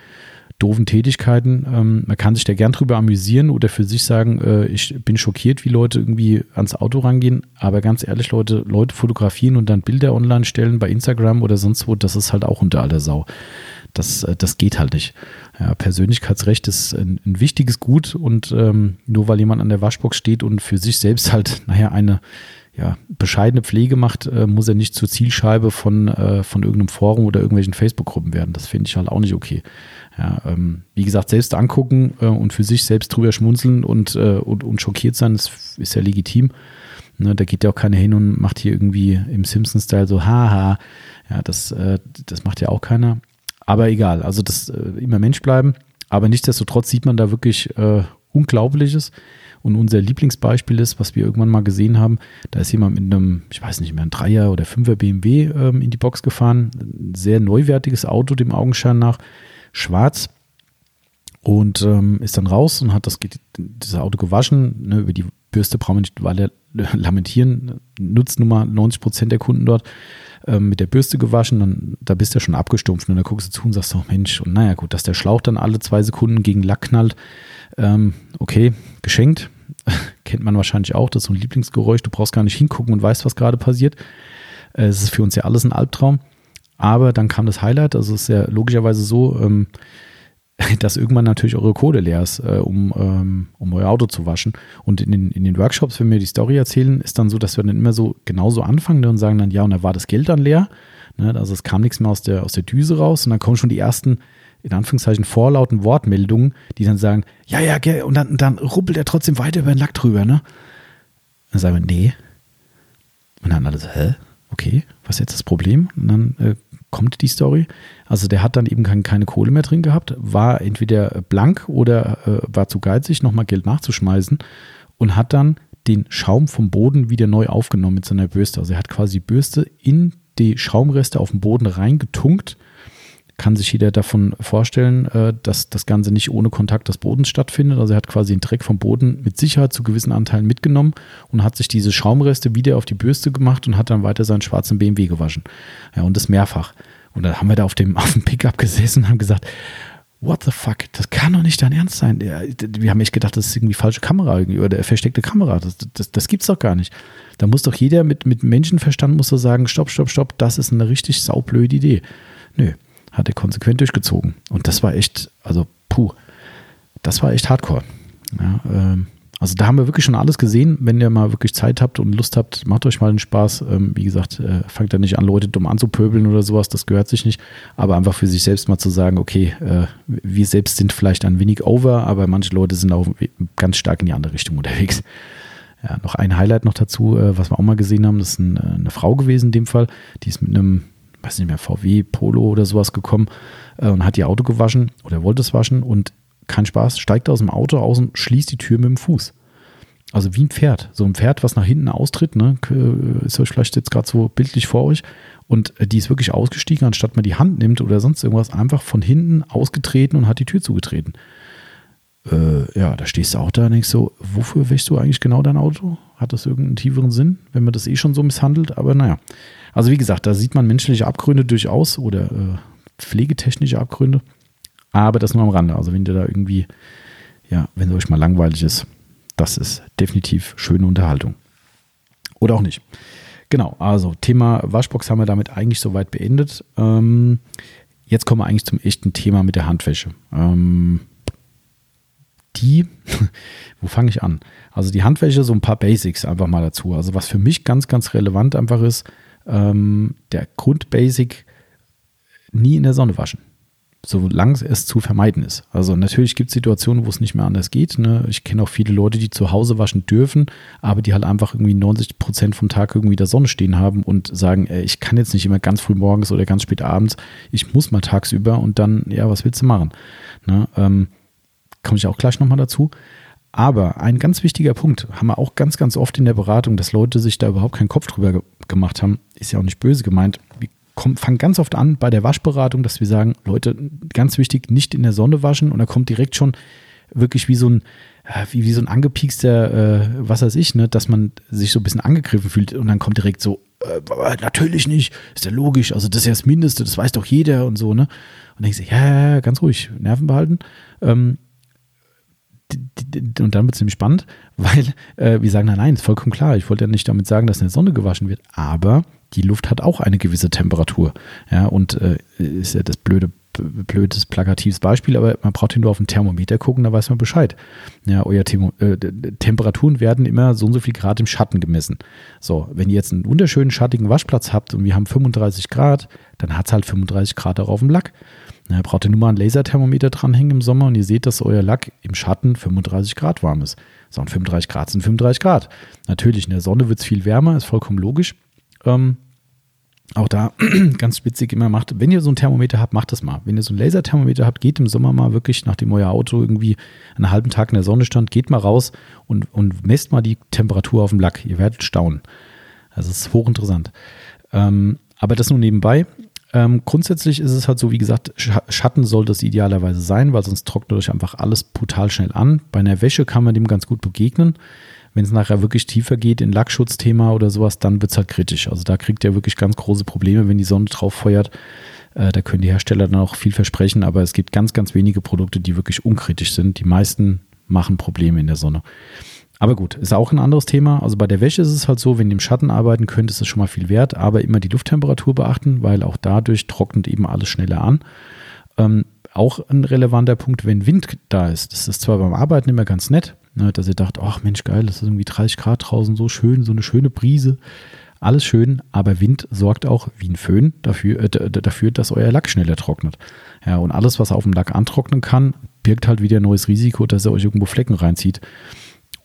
doofen Tätigkeiten. Ähm, man kann sich da gern drüber amüsieren oder für sich sagen, äh, ich bin schockiert, wie Leute irgendwie ans Auto rangehen. Aber ganz ehrlich, Leute, Leute fotografieren und dann Bilder online stellen bei Instagram oder sonst wo, das ist halt auch unter aller Sau. Das, äh, das geht halt nicht. Ja, Persönlichkeitsrecht ist ein, ein wichtiges Gut und ähm, nur weil jemand an der Waschbox steht und für sich selbst halt, naja, eine ja, bescheidene Pflege macht, äh, muss er nicht zur Zielscheibe von, äh, von irgendeinem Forum oder irgendwelchen Facebook-Gruppen werden. Das finde ich halt auch nicht okay. Ja, ähm, wie gesagt, selbst angucken äh, und für sich selbst drüber schmunzeln und, äh, und, und schockiert sein, das ist ja legitim. Ne, da geht ja auch keiner hin und macht hier irgendwie im Simpsons-Style so, haha. Ja, das, äh, das macht ja auch keiner. Aber egal, also das äh, immer Mensch bleiben. Aber nichtsdestotrotz sieht man da wirklich äh, Unglaubliches. Und unser Lieblingsbeispiel ist, was wir irgendwann mal gesehen haben, da ist jemand mit einem, ich weiß nicht mehr, ein Dreier oder Fünfer BMW ähm, in die Box gefahren. Ein sehr neuwertiges Auto dem Augenschein nach schwarz und ähm, ist dann raus und hat das, das Auto gewaschen. Ne, über die Bürste brauchen wir nicht weiter lamentieren. Nutzt nun mal 90 Prozent der Kunden dort ähm, mit der Bürste gewaschen. Dann, da bist du ja schon abgestumpft und dann guckst du zu und sagst, oh Mensch, und naja, gut, dass der Schlauch dann alle zwei Sekunden gegen Lack knallt. Ähm, okay, geschenkt. Kennt man wahrscheinlich auch. Das ist so ein Lieblingsgeräusch. Du brauchst gar nicht hingucken und weißt, was gerade passiert. Äh, es ist für uns ja alles ein Albtraum. Aber dann kam das Highlight, also es ist ja logischerweise so, ähm, dass irgendwann natürlich eure Kohle leer ist, äh, um, ähm, um euer Auto zu waschen. Und in den, in den Workshops, wenn wir die Story erzählen, ist dann so, dass wir dann immer so genauso anfangen und sagen dann, ja, und da war das Geld dann leer. Ne? Also es kam nichts mehr aus der, aus der Düse raus und dann kommen schon die ersten, in Anführungszeichen, vorlauten Wortmeldungen, die dann sagen, ja, ja, und dann, dann ruppelt er trotzdem weiter über den Lack drüber, ne? Dann sagen wir, nee. Und dann alles, hä? Okay, was ist jetzt das Problem? Und dann äh, kommt die Story. Also der hat dann eben kein, keine Kohle mehr drin gehabt, war entweder blank oder äh, war zu geizig, nochmal Geld nachzuschmeißen und hat dann den Schaum vom Boden wieder neu aufgenommen mit seiner Bürste. Also er hat quasi die Bürste in die Schaumreste auf dem Boden reingetunkt kann sich jeder davon vorstellen, äh, dass das Ganze nicht ohne Kontakt des Bodens stattfindet. Also er hat quasi den Dreck vom Boden mit Sicherheit zu gewissen Anteilen mitgenommen und hat sich diese Schaumreste wieder auf die Bürste gemacht und hat dann weiter seinen schwarzen BMW gewaschen. Ja, und das mehrfach. Und dann haben wir da auf dem, auf dem Pickup gesessen und haben gesagt, what the fuck, das kann doch nicht dein Ernst sein. Wir haben echt gedacht, das ist irgendwie falsche Kamera oder versteckte Kamera. Das, das, das gibt's doch gar nicht. Da muss doch jeder mit, mit Menschenverstand muss so sagen, stopp, stopp, stopp, das ist eine richtig saublöde Idee. Nö, hat er konsequent durchgezogen. Und das war echt, also puh, das war echt hardcore. Ja, ähm, also da haben wir wirklich schon alles gesehen. Wenn ihr mal wirklich Zeit habt und Lust habt, macht euch mal den Spaß. Ähm, wie gesagt, äh, fangt da nicht an, Leute dumm anzupöbeln oder sowas, das gehört sich nicht. Aber einfach für sich selbst mal zu sagen, okay, äh, wir selbst sind vielleicht ein wenig over, aber manche Leute sind auch ganz stark in die andere Richtung unterwegs. Ja, noch ein Highlight noch dazu, äh, was wir auch mal gesehen haben, das ist ein, äh, eine Frau gewesen in dem Fall, die ist mit einem weiß nicht mehr, VW, Polo oder sowas gekommen äh, und hat ihr Auto gewaschen oder wollte es waschen und kein Spaß, steigt aus dem Auto aus und schließt die Tür mit dem Fuß. Also wie ein Pferd. So ein Pferd, was nach hinten austritt, ne, ist euch vielleicht jetzt gerade so bildlich vor euch. Und äh, die ist wirklich ausgestiegen, anstatt man die Hand nimmt oder sonst irgendwas, einfach von hinten ausgetreten und hat die Tür zugetreten. Äh, ja, da stehst du auch da und denkst so, wofür wäschst du eigentlich genau dein Auto? Hat das irgendeinen tieferen Sinn, wenn man das eh schon so misshandelt? Aber naja. Also wie gesagt, da sieht man menschliche Abgründe durchaus oder äh, pflegetechnische Abgründe. Aber das nur am Rande. Also wenn ihr da irgendwie, ja, wenn es euch mal langweilig ist, das ist definitiv schöne Unterhaltung. Oder auch nicht. Genau, also Thema Waschbox haben wir damit eigentlich soweit beendet. Ähm, jetzt kommen wir eigentlich zum echten Thema mit der Handwäsche. Ähm, die, wo fange ich an? Also die Handwäsche, so ein paar Basics einfach mal dazu. Also was für mich ganz, ganz relevant einfach ist, ähm, der Grundbasic nie in der Sonne waschen. Solange es zu vermeiden ist. Also natürlich gibt es Situationen, wo es nicht mehr anders geht. Ne? Ich kenne auch viele Leute, die zu Hause waschen dürfen, aber die halt einfach irgendwie 90 Prozent vom Tag irgendwie in der Sonne stehen haben und sagen, ey, ich kann jetzt nicht immer ganz früh morgens oder ganz spät abends, ich muss mal tagsüber und dann, ja, was willst du machen? Ne? Ähm, Komme ich auch gleich nochmal dazu. Aber ein ganz wichtiger Punkt, haben wir auch ganz, ganz oft in der Beratung, dass Leute sich da überhaupt keinen Kopf drüber ge gemacht haben, ist ja auch nicht böse gemeint. Wir kommen, fangen ganz oft an bei der Waschberatung, dass wir sagen, Leute, ganz wichtig, nicht in der Sonne waschen. Und da kommt direkt schon wirklich wie so ein, wie, wie so ein angepiekster, äh, was weiß ich, ne, dass man sich so ein bisschen angegriffen fühlt. Und dann kommt direkt so, äh, natürlich nicht, ist ja logisch, also das ist ja das Mindeste, das weiß doch jeder und so, ne? Und dann ich, ja, ja, ganz ruhig, Nerven behalten. Ähm, und dann wird es nämlich spannend, weil äh, wir sagen, nein, nein, ist vollkommen klar. Ich wollte ja nicht damit sagen, dass in der Sonne gewaschen wird, aber die Luft hat auch eine gewisse Temperatur. Ja, und äh, ist ja das blöde, blödes, plakatives Beispiel, aber man braucht nur auf den Thermometer gucken, da weiß man Bescheid. Ja, euer Thermo äh, Temperaturen werden immer so und so viel Grad im Schatten gemessen. So, wenn ihr jetzt einen wunderschönen schattigen Waschplatz habt und wir haben 35 Grad, dann hat es halt 35 Grad auch auf dem Lack. Ihr braucht ihr nur mal ein Laserthermometer dranhängen im Sommer und ihr seht, dass euer Lack im Schatten 35 Grad warm ist. So, und 35 Grad sind 35 Grad. Natürlich, in der Sonne wird es viel wärmer, ist vollkommen logisch. Ähm, auch da ganz spitzig immer macht, wenn ihr so ein Thermometer habt, macht das mal. Wenn ihr so ein Laserthermometer habt, geht im Sommer mal wirklich, nachdem euer Auto irgendwie einen halben Tag in der Sonne stand, geht mal raus und, und messt mal die Temperatur auf dem Lack. Ihr werdet staunen. Also es ist hochinteressant. Ähm, aber das nur nebenbei. Ähm, grundsätzlich ist es halt so, wie gesagt, Schatten soll das idealerweise sein, weil sonst trocknet euch einfach alles brutal schnell an. Bei einer Wäsche kann man dem ganz gut begegnen. Wenn es nachher wirklich tiefer geht in Lackschutzthema oder sowas, dann wird es halt kritisch. Also da kriegt ihr wirklich ganz große Probleme, wenn die Sonne drauf feuert. Äh, da können die Hersteller dann auch viel versprechen, aber es gibt ganz, ganz wenige Produkte, die wirklich unkritisch sind. Die meisten machen Probleme in der Sonne. Aber gut, ist auch ein anderes Thema. Also bei der Wäsche ist es halt so, wenn ihr im Schatten arbeiten könnt, ist es schon mal viel wert, aber immer die Lufttemperatur beachten, weil auch dadurch trocknet eben alles schneller an. Ähm, auch ein relevanter Punkt, wenn Wind da ist. Das ist zwar beim Arbeiten immer ganz nett, ne, dass ihr dacht, ach Mensch, geil, das ist irgendwie 30 Grad draußen, so schön, so eine schöne Brise. Alles schön, aber Wind sorgt auch wie ein Föhn dafür, äh, dafür, dass euer Lack schneller trocknet. Ja, und alles, was auf dem Lack antrocknen kann, birgt halt wieder ein neues Risiko, dass er euch irgendwo Flecken reinzieht.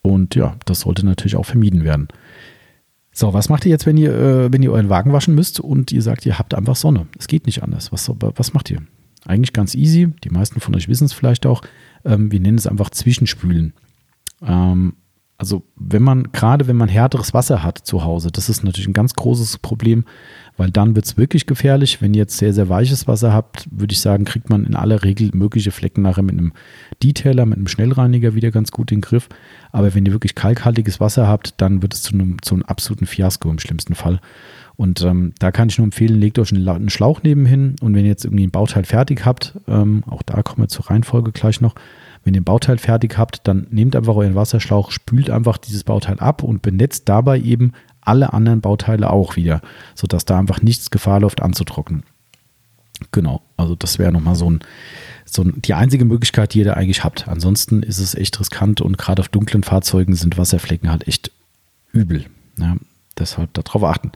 Und ja, das sollte natürlich auch vermieden werden. So, was macht ihr jetzt, wenn ihr, äh, wenn ihr euren Wagen waschen müsst und ihr sagt, ihr habt einfach Sonne? Es geht nicht anders. Was, was macht ihr? Eigentlich ganz easy. Die meisten von euch wissen es vielleicht auch. Ähm, wir nennen es einfach Zwischenspülen. Ähm, also wenn man, gerade wenn man härteres Wasser hat zu Hause, das ist natürlich ein ganz großes Problem, weil dann wird es wirklich gefährlich. Wenn ihr jetzt sehr, sehr weiches Wasser habt, würde ich sagen, kriegt man in aller Regel mögliche Flecken nachher mit einem Detailer, mit einem Schnellreiniger wieder ganz gut in den Griff. Aber wenn ihr wirklich kalkhaltiges Wasser habt, dann wird es zu einem, zu einem absoluten Fiasko im schlimmsten Fall. Und ähm, da kann ich nur empfehlen, legt euch einen, Schlauch nebenhin und wenn ihr jetzt irgendwie ein Bauteil fertig habt, ähm, auch da kommen wir zur Reihenfolge gleich noch, wenn ihr ein Bauteil fertig habt, dann nehmt einfach euren Wasserschlauch, spült einfach dieses Bauteil ab und benetzt dabei eben alle anderen Bauteile auch wieder, sodass da einfach nichts Gefahr läuft anzutrocknen. Genau, also das wäre nochmal so ein, so ein, die einzige Möglichkeit, die ihr da eigentlich habt. Ansonsten ist es echt riskant und gerade auf dunklen Fahrzeugen sind Wasserflecken halt echt übel. Ja, deshalb darauf achten.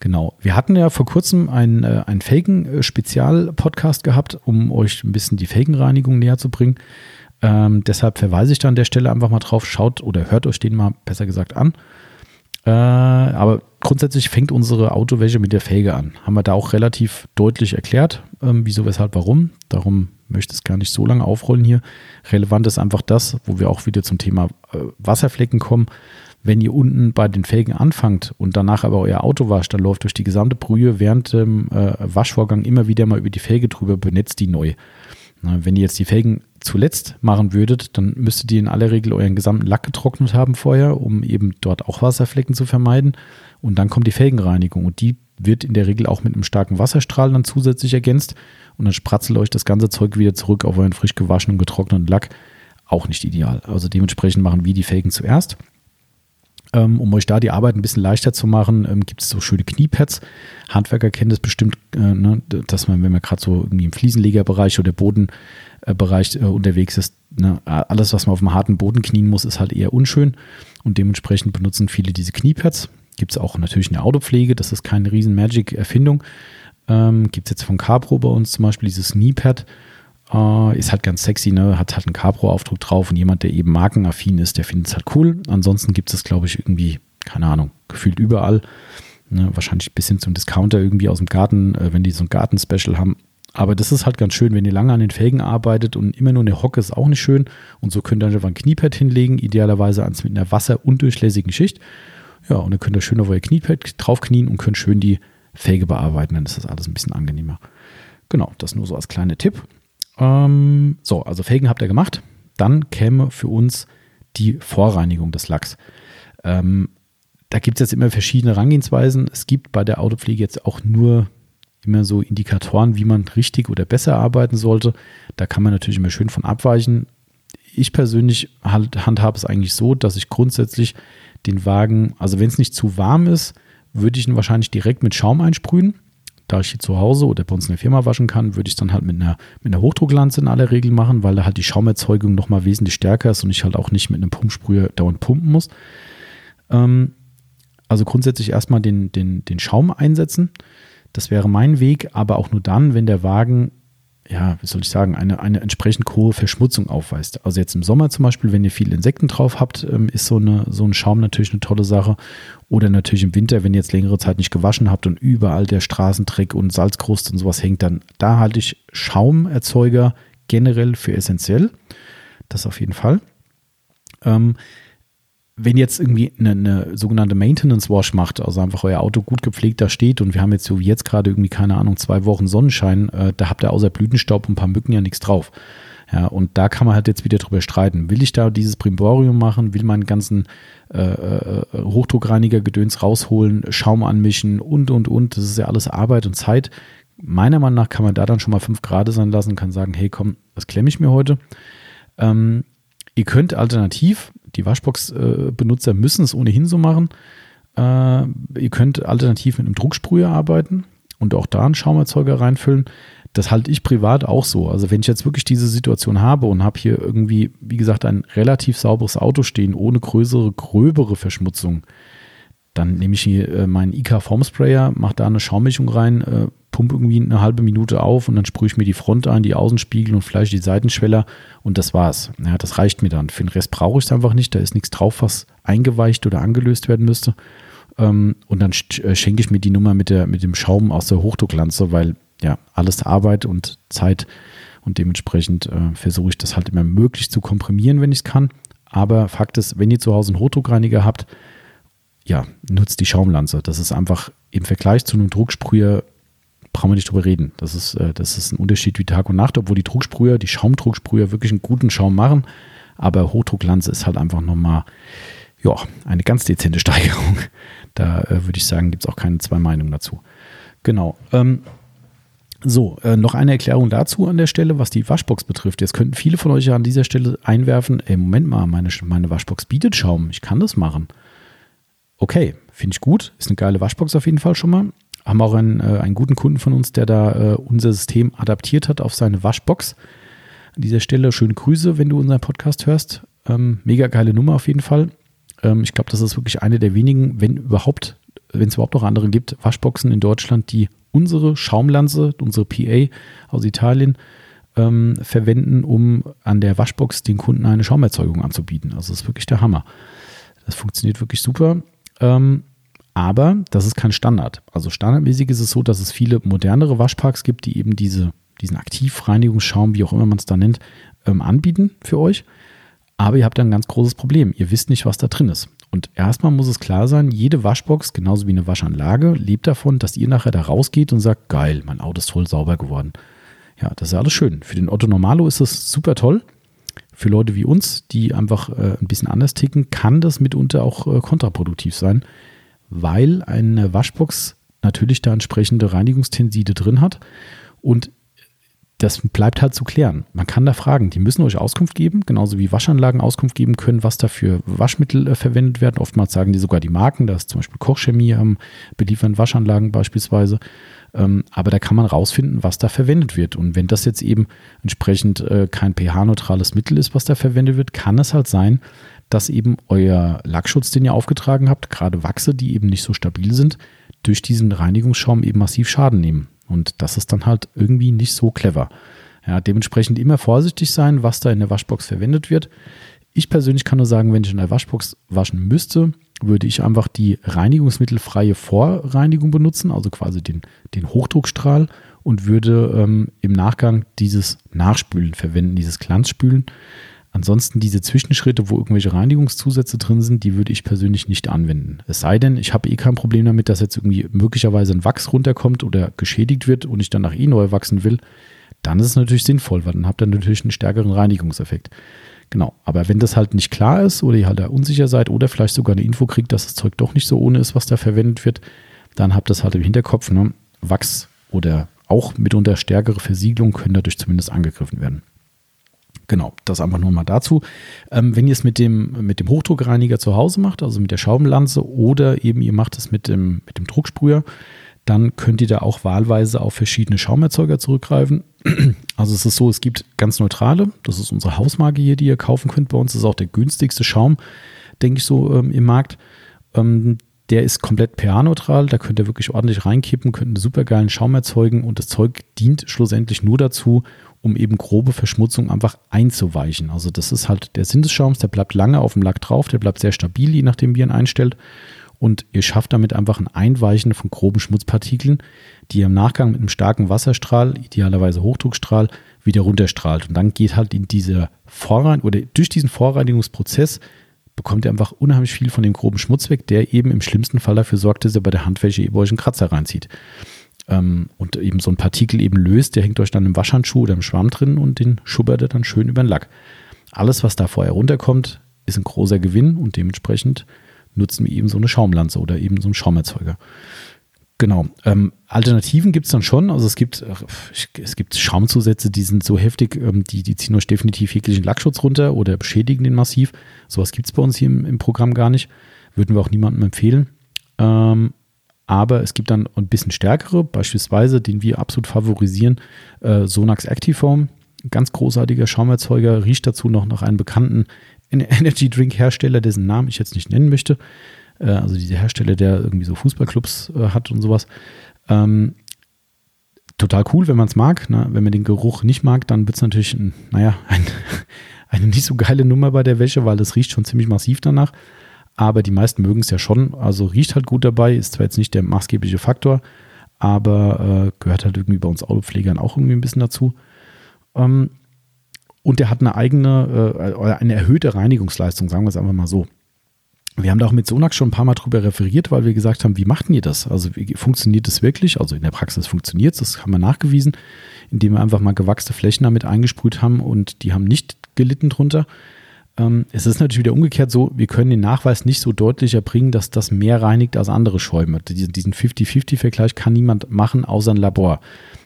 Genau. Wir hatten ja vor kurzem einen, äh, einen Felgen-Spezial-Podcast gehabt, um euch ein bisschen die Felgenreinigung näher zu bringen. Ähm, deshalb verweise ich da an der Stelle einfach mal drauf. Schaut oder hört euch den mal besser gesagt an. Äh, aber grundsätzlich fängt unsere Autowäsche mit der Felge an. Haben wir da auch relativ deutlich erklärt, ähm, wieso, weshalb, warum. Darum möchte ich es gar nicht so lange aufrollen hier. Relevant ist einfach das, wo wir auch wieder zum Thema äh, Wasserflecken kommen. Wenn ihr unten bei den Felgen anfangt und danach aber euer Auto wascht, dann läuft durch die gesamte Brühe während dem äh, Waschvorgang immer wieder mal über die Felge drüber, benetzt die neu. Na, wenn ihr jetzt die Felgen zuletzt machen würdet, dann müsstet ihr in aller Regel euren gesamten Lack getrocknet haben vorher, um eben dort auch Wasserflecken zu vermeiden. Und dann kommt die Felgenreinigung und die wird in der Regel auch mit einem starken Wasserstrahl dann zusätzlich ergänzt und dann spratzelt euch das ganze Zeug wieder zurück auf euren frisch gewaschenen, getrockneten Lack. Auch nicht ideal. Also dementsprechend machen wir die Felgen zuerst. Ähm, um euch da die Arbeit ein bisschen leichter zu machen, ähm, gibt es so schöne Kniepads. Handwerker kennen das bestimmt, äh, ne, dass man, wenn man gerade so im Fliesenlegerbereich oder Bodenbereich äh, unterwegs ist, ne, alles, was man auf dem harten Boden knien muss, ist halt eher unschön. Und dementsprechend benutzen viele diese Kniepads. Gibt es auch natürlich in der Autopflege, das ist keine riesen Magic-Erfindung. Ähm, gibt es jetzt von Capro bei uns zum Beispiel dieses Kniepad. Uh, ist halt ganz sexy, ne? Hat halt einen Capro-Aufdruck drauf und jemand, der eben markenaffin ist, der findet es halt cool. Ansonsten gibt es, glaube ich, irgendwie, keine Ahnung, gefühlt überall. Ne? Wahrscheinlich bis hin zum Discounter irgendwie aus dem Garten, äh, wenn die so ein Garten-Special haben. Aber das ist halt ganz schön, wenn ihr lange an den Felgen arbeitet und immer nur eine Hocke ist auch nicht schön. Und so könnt ihr einfach ein Kniepad hinlegen, idealerweise eins mit einer wasserundurchlässigen Schicht. Ja, und dann könnt ihr schön auf euer Kniepad draufknien und könnt schön die Felge bearbeiten. Dann ist das alles ein bisschen angenehmer. Genau, das nur so als kleiner Tipp. Ähm, so, also Felgen habt ihr gemacht. Dann käme für uns die Vorreinigung des Lacks. Ähm, da gibt es jetzt immer verschiedene Rangehensweisen. Es gibt bei der Autopflege jetzt auch nur immer so Indikatoren, wie man richtig oder besser arbeiten sollte. Da kann man natürlich immer schön von abweichen. Ich persönlich handhabe es eigentlich so, dass ich grundsätzlich den Wagen, also wenn es nicht zu warm ist, würde ich ihn wahrscheinlich direkt mit Schaum einsprühen. Da ich hier zu Hause oder bei uns in der Firma waschen kann, würde ich es dann halt mit einer, mit einer Hochdrucklanze in aller Regel machen, weil da halt die Schaumerzeugung nochmal wesentlich stärker ist und ich halt auch nicht mit einem Pumpsprüher dauernd pumpen muss. Ähm, also grundsätzlich erstmal den, den, den Schaum einsetzen. Das wäre mein Weg, aber auch nur dann, wenn der Wagen, ja, wie soll ich sagen, eine, eine entsprechend hohe Verschmutzung aufweist. Also jetzt im Sommer zum Beispiel, wenn ihr viele Insekten drauf habt, ähm, ist so, eine, so ein Schaum natürlich eine tolle Sache. Oder natürlich im Winter, wenn ihr jetzt längere Zeit nicht gewaschen habt und überall der Straßendreck und Salzkruste und sowas hängt, dann da halte ich Schaumerzeuger generell für essentiell. Das auf jeden Fall. Ähm, wenn jetzt irgendwie eine, eine, sogenannte Maintenance Wash macht, also einfach euer Auto gut gepflegt da steht und wir haben jetzt so wie jetzt gerade irgendwie, keine Ahnung, zwei Wochen Sonnenschein, äh, da habt ihr außer Blütenstaub und ein paar Mücken ja nichts drauf. Ja, und da kann man halt jetzt wieder drüber streiten. Will ich da dieses Primborium machen? Will meinen ganzen äh, äh, Hochdruckreiniger-Gedöns rausholen, Schaum anmischen und, und, und. Das ist ja alles Arbeit und Zeit. Meiner Meinung nach kann man da dann schon mal fünf Grad sein lassen kann sagen, hey, komm, das klemme ich mir heute. Ähm, ihr könnt alternativ die Waschbox-Benutzer müssen es ohnehin so machen. Äh, ihr könnt alternativ mit einem Drucksprüher arbeiten und auch da einen Schaumerzeuger reinfüllen. Das halte ich privat auch so. Also wenn ich jetzt wirklich diese Situation habe und habe hier irgendwie, wie gesagt, ein relativ sauberes Auto stehen, ohne größere, gröbere Verschmutzung, dann nehme ich hier äh, meinen IK Formsprayer, mache da eine Schaummischung rein, äh, pumpe irgendwie eine halbe Minute auf und dann sprühe ich mir die Front ein, die Außenspiegel und vielleicht die Seitenschweller und das war's. Ja, das reicht mir dann. Für den Rest brauche ich es einfach nicht. Da ist nichts drauf, was eingeweicht oder angelöst werden müsste. Ähm, und dann äh, schenke ich mir die Nummer mit, der, mit dem Schaum aus der Hochdrucklanze, weil ja, alles Arbeit und Zeit und dementsprechend äh, versuche ich das halt immer möglichst zu komprimieren, wenn ich es kann. Aber Fakt ist, wenn ihr zu Hause einen Hochdruckreiniger habt, ja, nutzt die Schaumlanze. Das ist einfach im Vergleich zu einem Drucksprüher brauchen wir nicht drüber reden. Das ist, äh, das ist ein Unterschied wie Tag und Nacht, obwohl die Drucksprüher, die Schaumdrucksprüher wirklich einen guten Schaum machen. Aber Hochdrucklanze ist halt einfach nochmal, ja, eine ganz dezente Steigerung. Da äh, würde ich sagen, gibt es auch keine zwei Meinungen dazu. Genau. Ähm, so, äh, noch eine Erklärung dazu an der Stelle, was die Waschbox betrifft. Jetzt könnten viele von euch an dieser Stelle einwerfen, ey, Moment mal, meine, meine Waschbox bietet Schaum, ich kann das machen. Okay, finde ich gut, ist eine geile Waschbox auf jeden Fall schon mal haben auch einen, äh, einen guten Kunden von uns, der da äh, unser System adaptiert hat auf seine Waschbox. An dieser Stelle schöne Grüße, wenn du unseren Podcast hörst. Ähm, mega geile Nummer auf jeden Fall. Ähm, ich glaube, das ist wirklich eine der wenigen, wenn überhaupt, wenn es überhaupt noch andere gibt, Waschboxen in Deutschland, die unsere Schaumlanze, unsere PA aus Italien, ähm, verwenden, um an der Waschbox den Kunden eine Schaumerzeugung anzubieten. Also das ist wirklich der Hammer. Das funktioniert wirklich super. Ähm, aber das ist kein Standard. Also standardmäßig ist es so, dass es viele modernere Waschparks gibt, die eben diese, diesen Aktivreinigungsschaum, wie auch immer man es da nennt, ähm, anbieten für euch. Aber ihr habt ein ganz großes Problem. Ihr wisst nicht, was da drin ist. Und erstmal muss es klar sein, jede Waschbox, genauso wie eine Waschanlage, lebt davon, dass ihr nachher da rausgeht und sagt, geil, mein Auto ist voll sauber geworden. Ja, das ist alles schön. Für den Otto Normalo ist das super toll. Für Leute wie uns, die einfach äh, ein bisschen anders ticken, kann das mitunter auch äh, kontraproduktiv sein, weil eine Waschbox natürlich da entsprechende Reinigungstenside drin hat und das bleibt halt zu klären. Man kann da fragen, die müssen euch Auskunft geben, genauso wie Waschanlagen Auskunft geben können, was da für Waschmittel äh, verwendet werden. Oftmals sagen die sogar die Marken, da ist zum Beispiel Kochchemie am beliefern Waschanlagen beispielsweise. Ähm, aber da kann man rausfinden, was da verwendet wird. Und wenn das jetzt eben entsprechend äh, kein pH-neutrales Mittel ist, was da verwendet wird, kann es halt sein, dass eben euer Lackschutz, den ihr aufgetragen habt, gerade Wachse, die eben nicht so stabil sind, durch diesen Reinigungsschaum eben massiv Schaden nehmen. Und das ist dann halt irgendwie nicht so clever. Ja, dementsprechend immer vorsichtig sein, was da in der Waschbox verwendet wird. Ich persönlich kann nur sagen, wenn ich in der Waschbox waschen müsste, würde ich einfach die reinigungsmittelfreie Vorreinigung benutzen, also quasi den, den Hochdruckstrahl und würde ähm, im Nachgang dieses Nachspülen verwenden, dieses Glanzspülen. Ansonsten diese Zwischenschritte, wo irgendwelche Reinigungszusätze drin sind, die würde ich persönlich nicht anwenden. Es sei denn, ich habe eh kein Problem damit, dass jetzt irgendwie möglicherweise ein Wachs runterkommt oder geschädigt wird und ich danach eh neu wachsen will. Dann ist es natürlich sinnvoll, weil dann habt ihr natürlich einen stärkeren Reinigungseffekt. Genau, aber wenn das halt nicht klar ist oder ihr halt da unsicher seid oder vielleicht sogar eine Info kriegt, dass das Zeug doch nicht so ohne ist, was da verwendet wird, dann habt das halt im Hinterkopf. Ne? Wachs oder auch mitunter stärkere Versiegelung können dadurch zumindest angegriffen werden. Genau, das einfach nur mal dazu. Ähm, wenn ihr es mit dem, mit dem Hochdruckreiniger zu Hause macht, also mit der Schaumlanze oder eben ihr macht es mit dem, mit dem Drucksprüher, dann könnt ihr da auch wahlweise auf verschiedene Schaumerzeuger zurückgreifen. Also es ist so, es gibt ganz neutrale, das ist unsere Hausmarke hier, die ihr kaufen könnt bei uns. Das ist auch der günstigste Schaum, denke ich so, ähm, im Markt. Ähm, der ist komplett pH-neutral, da könnt ihr wirklich ordentlich reinkippen, könnt einen super geilen Schaum erzeugen und das Zeug dient schlussendlich nur dazu, um eben grobe Verschmutzung einfach einzuweichen. Also das ist halt der Sinn des Schaums, der bleibt lange auf dem Lack drauf, der bleibt sehr stabil, je nachdem wie ihr ihn einstellt. Und ihr schafft damit einfach ein Einweichen von groben Schmutzpartikeln, die ihr im Nachgang mit einem starken Wasserstrahl, idealerweise Hochdruckstrahl, wieder runterstrahlt. Und dann geht halt in dieser Vorrein oder durch diesen Vorreinigungsprozess bekommt ihr einfach unheimlich viel von dem groben Schmutz weg, der eben im schlimmsten Fall dafür sorgt, dass ihr bei der Handwäsche eben euch einen Kratzer reinzieht. Ähm, und eben so ein Partikel eben löst, der hängt euch dann im Waschhandschuh oder im Schwamm drin und den schubbert ihr dann schön über den Lack. Alles, was da vorher runterkommt, ist ein großer Gewinn und dementsprechend nutzen wir eben so eine Schaumlanze oder eben so einen Schaumerzeuger. Genau. Ähm, Alternativen gibt es dann schon. Also es gibt, es gibt Schaumzusätze, die sind so heftig, ähm, die, die ziehen euch definitiv jeglichen Lackschutz runter oder beschädigen den massiv. Sowas gibt es bei uns hier im, im, Programm gar nicht. Würden wir auch niemandem empfehlen. Ähm, aber es gibt dann ein bisschen stärkere, beispielsweise, den wir absolut favorisieren, äh, Sonax Activeform. Ganz großartiger Schaumerzeuger, riecht dazu noch nach einem bekannten Energy Drink Hersteller, dessen Namen ich jetzt nicht nennen möchte. Äh, also dieser Hersteller, der irgendwie so Fußballclubs äh, hat und sowas. Ähm, total cool, wenn man es mag. Ne? Wenn man den Geruch nicht mag, dann wird es natürlich, ein, naja, ein, eine nicht so geile Nummer bei der Wäsche, weil das riecht schon ziemlich massiv danach. Aber die meisten mögen es ja schon. Also riecht halt gut dabei, ist zwar jetzt nicht der maßgebliche Faktor, aber äh, gehört halt irgendwie bei uns Autopflegern auch irgendwie ein bisschen dazu. Ähm, und der hat eine eigene, äh, eine erhöhte Reinigungsleistung, sagen wir es einfach mal so. Wir haben da auch mit Sonax schon ein paar Mal drüber referiert, weil wir gesagt haben, wie macht ihr das? Also funktioniert das wirklich? Also in der Praxis funktioniert es, das haben wir nachgewiesen, indem wir einfach mal gewachste Flächen damit eingesprüht haben und die haben nicht gelitten drunter. Ähm, es ist natürlich wieder umgekehrt so, wir können den Nachweis nicht so deutlich erbringen, dass das mehr reinigt als andere Schäume. Diesen 50-50-Vergleich kann niemand machen, außer ein Labor.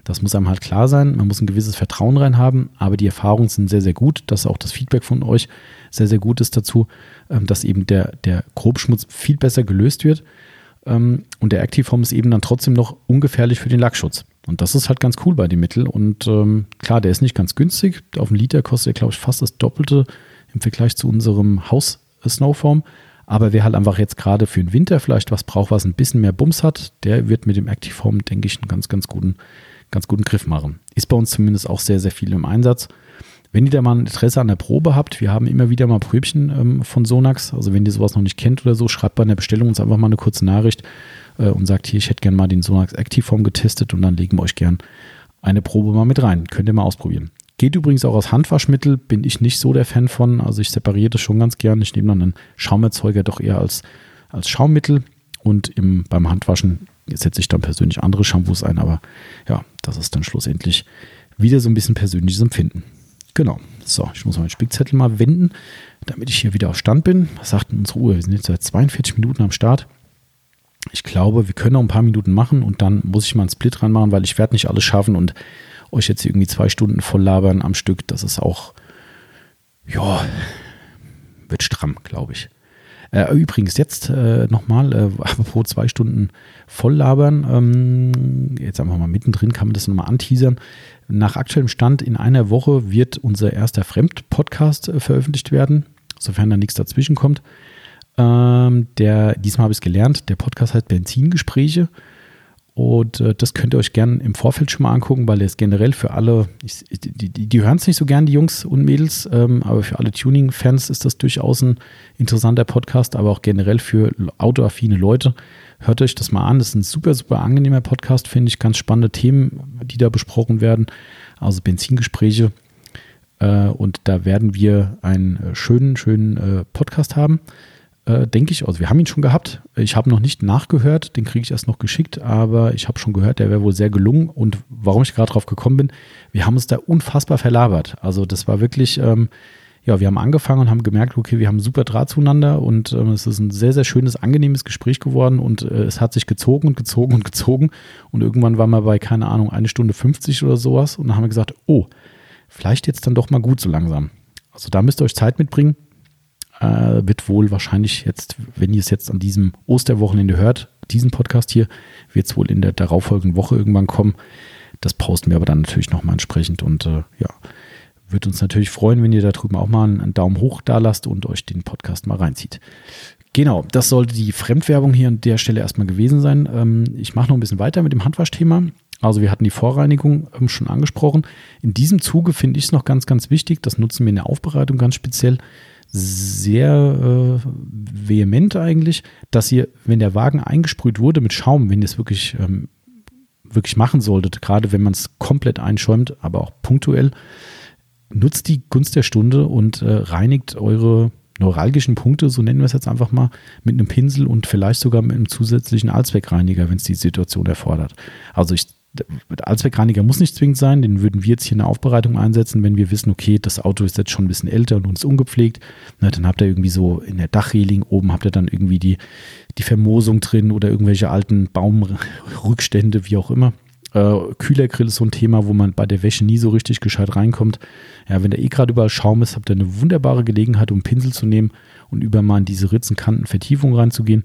Das muss einem halt klar sein. Man muss ein gewisses Vertrauen rein haben, aber die Erfahrungen sind sehr, sehr gut. dass auch das Feedback von euch sehr, sehr gut ist dazu, ähm, dass eben der, der Grobschmutz viel besser gelöst wird. Ähm, und der Activeform ist eben dann trotzdem noch ungefährlich für den Lackschutz. Und das ist halt ganz cool bei dem Mittel. Und ähm, klar, der ist nicht ganz günstig. Auf einen Liter kostet er, glaube ich, fast das Doppelte im Vergleich zu unserem Haus-Snowform. Aber wer halt einfach jetzt gerade für den Winter vielleicht was braucht, was ein bisschen mehr Bums hat, der wird mit dem Activeform, denke ich, einen ganz, ganz guten ganz guten Griff machen. Ist bei uns zumindest auch sehr, sehr viel im Einsatz. Wenn ihr da mal ein Interesse an der Probe habt, wir haben immer wieder mal Pröbchen ähm, von Sonax. Also wenn ihr sowas noch nicht kennt oder so, schreibt bei der Bestellung uns einfach mal eine kurze Nachricht äh, und sagt hier, ich hätte gerne mal den Sonax Activeform getestet und dann legen wir euch gern eine Probe mal mit rein. Könnt ihr mal ausprobieren. Geht übrigens auch aus Handwaschmittel, bin ich nicht so der Fan von. Also ich separiere das schon ganz gern. Ich nehme dann einen Schaumerzeuger doch eher als, als Schaummittel und im, beim Handwaschen setze ich dann persönlich andere Shampoos ein, aber ja, das ist dann schlussendlich wieder so ein bisschen persönliches Empfinden. Genau. So, ich muss meinen Spickzettel mal wenden, damit ich hier wieder auf Stand bin. Was sagt denn unsere Uhr? Wir sind jetzt seit 42 Minuten am Start. Ich glaube, wir können noch ein paar Minuten machen und dann muss ich mal einen Split reinmachen, weil ich werde nicht alles schaffen und euch jetzt irgendwie zwei Stunden voll labern am Stück. Das ist auch, ja, wird stramm, glaube ich. Äh, übrigens, jetzt äh, nochmal, äh, pro zwei Stunden voll labern. Ähm, jetzt einfach mal mittendrin, kann man das nochmal anteasern. Nach aktuellem Stand in einer Woche wird unser erster Fremd-Podcast äh, veröffentlicht werden, sofern da nichts dazwischen kommt. Ähm, der, diesmal habe ich es gelernt, der Podcast heißt Benzingespräche. Und äh, das könnt ihr euch gerne im Vorfeld schon mal angucken, weil ist generell für alle, ich, die, die, die hören es nicht so gern, die Jungs und Mädels, ähm, aber für alle Tuning-Fans ist das durchaus ein interessanter Podcast, aber auch generell für autoaffine Leute Hört euch das mal an. Das ist ein super, super angenehmer Podcast, finde ich. Ganz spannende Themen, die da besprochen werden. Also Benzingespräche. Äh, und da werden wir einen äh, schönen, schönen äh, Podcast haben. Äh, denke ich. Also wir haben ihn schon gehabt. Ich habe noch nicht nachgehört, den kriege ich erst noch geschickt, aber ich habe schon gehört, der wäre wohl sehr gelungen. Und warum ich gerade drauf gekommen bin, wir haben uns da unfassbar verlabert. Also das war wirklich, ähm, ja, wir haben angefangen und haben gemerkt, okay, wir haben super Draht zueinander und ähm, es ist ein sehr, sehr schönes, angenehmes Gespräch geworden und äh, es hat sich gezogen und gezogen und gezogen und irgendwann waren wir bei, keine Ahnung, eine Stunde 50 oder sowas und dann haben wir gesagt, oh, vielleicht jetzt dann doch mal gut so langsam. Also da müsst ihr euch Zeit mitbringen. Äh, wird wohl wahrscheinlich jetzt, wenn ihr es jetzt an diesem Osterwochenende hört, diesen Podcast hier, wird es wohl in der darauffolgenden Woche irgendwann kommen. Das posten wir aber dann natürlich nochmal entsprechend und äh, ja, würde uns natürlich freuen, wenn ihr da drüben auch mal einen Daumen hoch da lasst und euch den Podcast mal reinzieht. Genau, das sollte die Fremdwerbung hier an der Stelle erstmal gewesen sein. Ähm, ich mache noch ein bisschen weiter mit dem Handwaschthema. Also wir hatten die Vorreinigung ähm, schon angesprochen. In diesem Zuge finde ich es noch ganz, ganz wichtig, das nutzen wir in der Aufbereitung ganz speziell, sehr äh, vehement eigentlich, dass ihr, wenn der Wagen eingesprüht wurde mit Schaum, wenn ihr es wirklich, ähm, wirklich machen solltet, gerade wenn man es komplett einschäumt, aber auch punktuell, nutzt die Gunst der Stunde und äh, reinigt eure neuralgischen Punkte, so nennen wir es jetzt einfach mal, mit einem Pinsel und vielleicht sogar mit einem zusätzlichen Allzweckreiniger, wenn es die Situation erfordert. Also ich Allzweckreiniger muss nicht zwingend sein, den würden wir jetzt hier in der Aufbereitung einsetzen, wenn wir wissen, okay, das Auto ist jetzt schon ein bisschen älter und uns ungepflegt. Na, dann habt ihr irgendwie so in der Dachreling oben habt ihr dann irgendwie die, die Vermoosung drin oder irgendwelche alten Baumrückstände, wie auch immer. Äh, Kühlergrill ist so ein Thema, wo man bei der Wäsche nie so richtig gescheit reinkommt. Ja, wenn da eh gerade überall Schaum ist, habt ihr eine wunderbare Gelegenheit, um Pinsel zu nehmen und über mal in diese Ritzenkanten Vertiefung reinzugehen.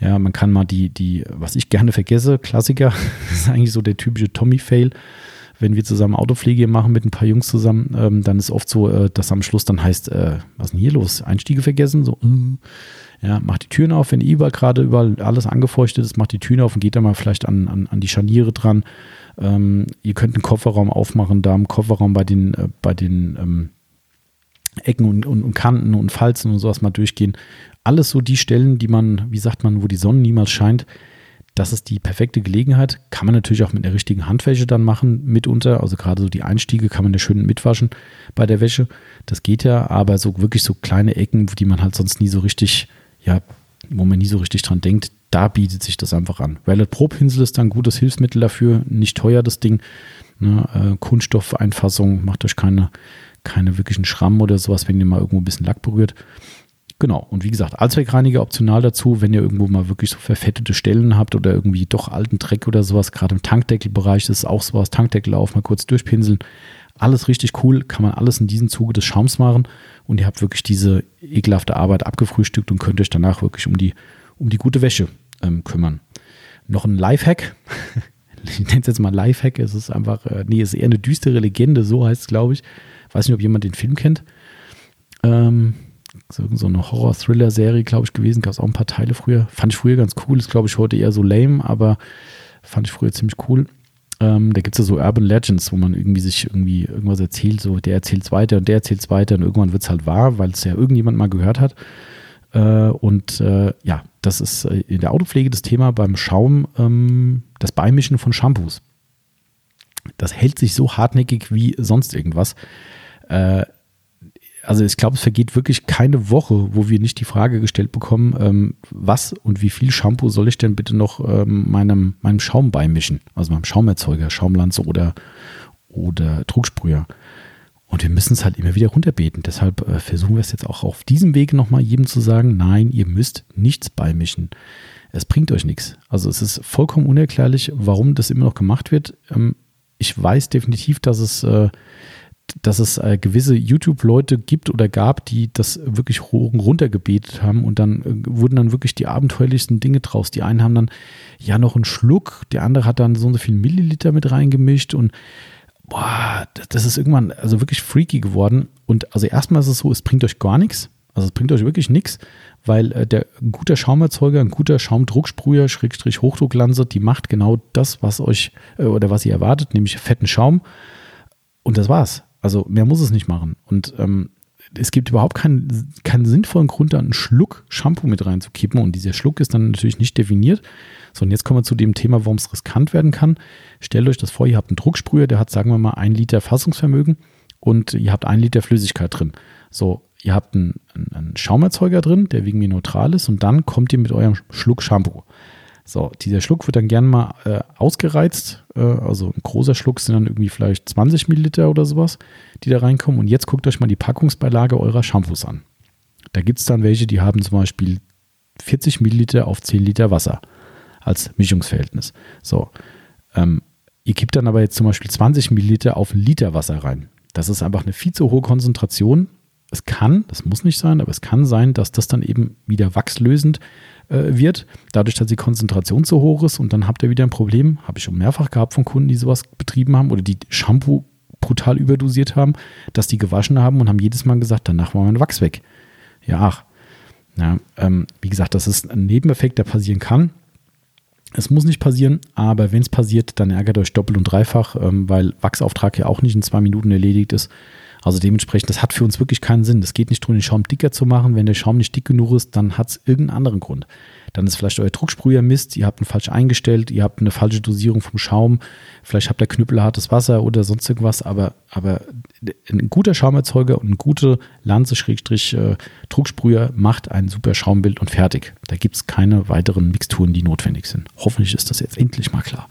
Ja, man kann mal die, die, was ich gerne vergesse, Klassiker, ist eigentlich so der typische Tommy-Fail. Wenn wir zusammen Autopflege machen mit ein paar Jungs zusammen, ähm, dann ist oft so, äh, dass am Schluss dann heißt, äh, was ist denn hier los? Einstiege vergessen? So, äh, ja, macht die Türen auf, wenn überall gerade überall alles angefeuchtet ist, macht die Türen auf und geht da mal vielleicht an, an, an die Scharniere dran. Ähm, ihr könnt einen Kofferraum aufmachen, da im Kofferraum bei den, äh, bei den ähm, Ecken und, und, und, Kanten und Falzen und sowas mal durchgehen. Alles so die Stellen, die man, wie sagt man, wo die Sonne niemals scheint. Das ist die perfekte Gelegenheit. Kann man natürlich auch mit der richtigen Handwäsche dann machen, mitunter. Also gerade so die Einstiege kann man ja schön mitwaschen bei der Wäsche. Das geht ja, aber so wirklich so kleine Ecken, die man halt sonst nie so richtig, ja, wo man nie so richtig dran denkt, da bietet sich das einfach an. Valet Pro Pinsel ist dann ein gutes Hilfsmittel dafür. Nicht teuer, das Ding. Ne, äh, Kunststoffeinfassung, macht euch keine, keine wirklichen Schrammen oder sowas, wenn ihr mal irgendwo ein bisschen Lack berührt. Genau, und wie gesagt, Allzweckreiniger optional dazu, wenn ihr irgendwo mal wirklich so verfettete Stellen habt oder irgendwie doch alten Dreck oder sowas, gerade im Tankdeckelbereich ist auch sowas, Tankdeckel auf, mal kurz durchpinseln. Alles richtig cool, kann man alles in diesem Zuge des Schaums machen und ihr habt wirklich diese ekelhafte Arbeit abgefrühstückt und könnt euch danach wirklich um die, um die gute Wäsche ähm, kümmern. Noch ein Lifehack. ich nenne es jetzt mal Lifehack. Es ist einfach, äh, nee, es ist eher eine düstere Legende, so heißt es, glaube ich. Weiß nicht, ob jemand den Film kennt. Ähm, so, eine Horror-Thriller-Serie, glaube ich, gewesen. Gab es auch ein paar Teile früher. Fand ich früher ganz cool. Ist, glaube ich, heute eher so lame, aber fand ich früher ziemlich cool. Ähm, da gibt es ja so Urban Legends, wo man irgendwie sich irgendwie irgendwas erzählt, so der erzählt es weiter und der erzählt es weiter und irgendwann wird es halt wahr, weil es ja irgendjemand mal gehört hat. Äh, und äh, ja, das ist äh, in der Autopflege das Thema beim Schaum, ähm, das Beimischen von Shampoos. Das hält sich so hartnäckig wie sonst irgendwas. Äh, also ich glaube, es vergeht wirklich keine Woche, wo wir nicht die Frage gestellt bekommen, ähm, was und wie viel Shampoo soll ich denn bitte noch ähm, meinem, meinem Schaum beimischen? Also meinem Schaumerzeuger, Schaumlanze oder, oder Drucksprüher. Und wir müssen es halt immer wieder runterbeten. Deshalb äh, versuchen wir es jetzt auch auf diesem Weg nochmal jedem zu sagen, nein, ihr müsst nichts beimischen. Es bringt euch nichts. Also es ist vollkommen unerklärlich, warum das immer noch gemacht wird. Ähm, ich weiß definitiv, dass es äh, dass es äh, gewisse YouTube-Leute gibt oder gab, die das wirklich hoch und runter gebetet haben und dann äh, wurden dann wirklich die abenteuerlichsten Dinge draus. Die einen haben dann ja noch einen Schluck, der andere hat dann so und so viel Milliliter mit reingemischt und boah, das ist irgendwann also wirklich freaky geworden. Und also erstmal ist es so, es bringt euch gar nichts. Also es bringt euch wirklich nichts, weil äh, der ein guter Schaumerzeuger, ein guter Schaumdrucksprüher, Schrägstrich Hochdrucklanze, die macht genau das, was euch äh, oder was ihr erwartet, nämlich fetten Schaum. Und das war's. Also mehr muss es nicht machen. Und ähm, es gibt überhaupt keinen, keinen sinnvollen Grund, da einen Schluck Shampoo mit reinzukippen. Und dieser Schluck ist dann natürlich nicht definiert. So, und jetzt kommen wir zu dem Thema, warum es riskant werden kann. Stellt euch das vor, ihr habt einen Drucksprüher, der hat, sagen wir mal, ein Liter Fassungsvermögen und ihr habt ein Liter Flüssigkeit drin. So, ihr habt einen, einen Schaumerzeuger drin, der wegen mir neutral ist, und dann kommt ihr mit eurem Schluck Shampoo. So, dieser Schluck wird dann gerne mal äh, ausgereizt. Äh, also ein großer Schluck sind dann irgendwie vielleicht 20 Milliliter oder sowas, die da reinkommen. Und jetzt guckt euch mal die Packungsbeilage eurer Shampoos an. Da gibt es dann welche, die haben zum Beispiel 40 Milliliter auf 10 Liter Wasser als Mischungsverhältnis. So, ähm, ihr kippt dann aber jetzt zum Beispiel 20 Milliliter auf einen Liter Wasser rein. Das ist einfach eine viel zu hohe Konzentration. Es kann, das muss nicht sein, aber es kann sein, dass das dann eben wieder wachslösend äh, wird, dadurch, dass die Konzentration zu hoch ist und dann habt ihr wieder ein Problem, habe ich schon mehrfach gehabt von Kunden, die sowas betrieben haben oder die Shampoo brutal überdosiert haben, dass die gewaschen haben und haben jedes Mal gesagt, danach war mein Wachs weg. Ja, ach. Ja, ähm, wie gesagt, das ist ein Nebeneffekt, der passieren kann. Es muss nicht passieren, aber wenn es passiert, dann ärgert euch doppelt und dreifach, ähm, weil Wachsauftrag ja auch nicht in zwei Minuten erledigt ist. Also dementsprechend, das hat für uns wirklich keinen Sinn. Es geht nicht darum, den Schaum dicker zu machen. Wenn der Schaum nicht dick genug ist, dann hat es irgendeinen anderen Grund. Dann ist vielleicht euer Drucksprüher Mist, ihr habt ihn falsch eingestellt, ihr habt eine falsche Dosierung vom Schaum, vielleicht habt ihr knüppelhartes Wasser oder sonst irgendwas, aber, aber ein guter Schaumerzeuger und ein guter Lanze-Drucksprüher macht ein super Schaumbild und fertig. Da gibt es keine weiteren Mixturen, die notwendig sind. Hoffentlich ist das jetzt endlich mal klar.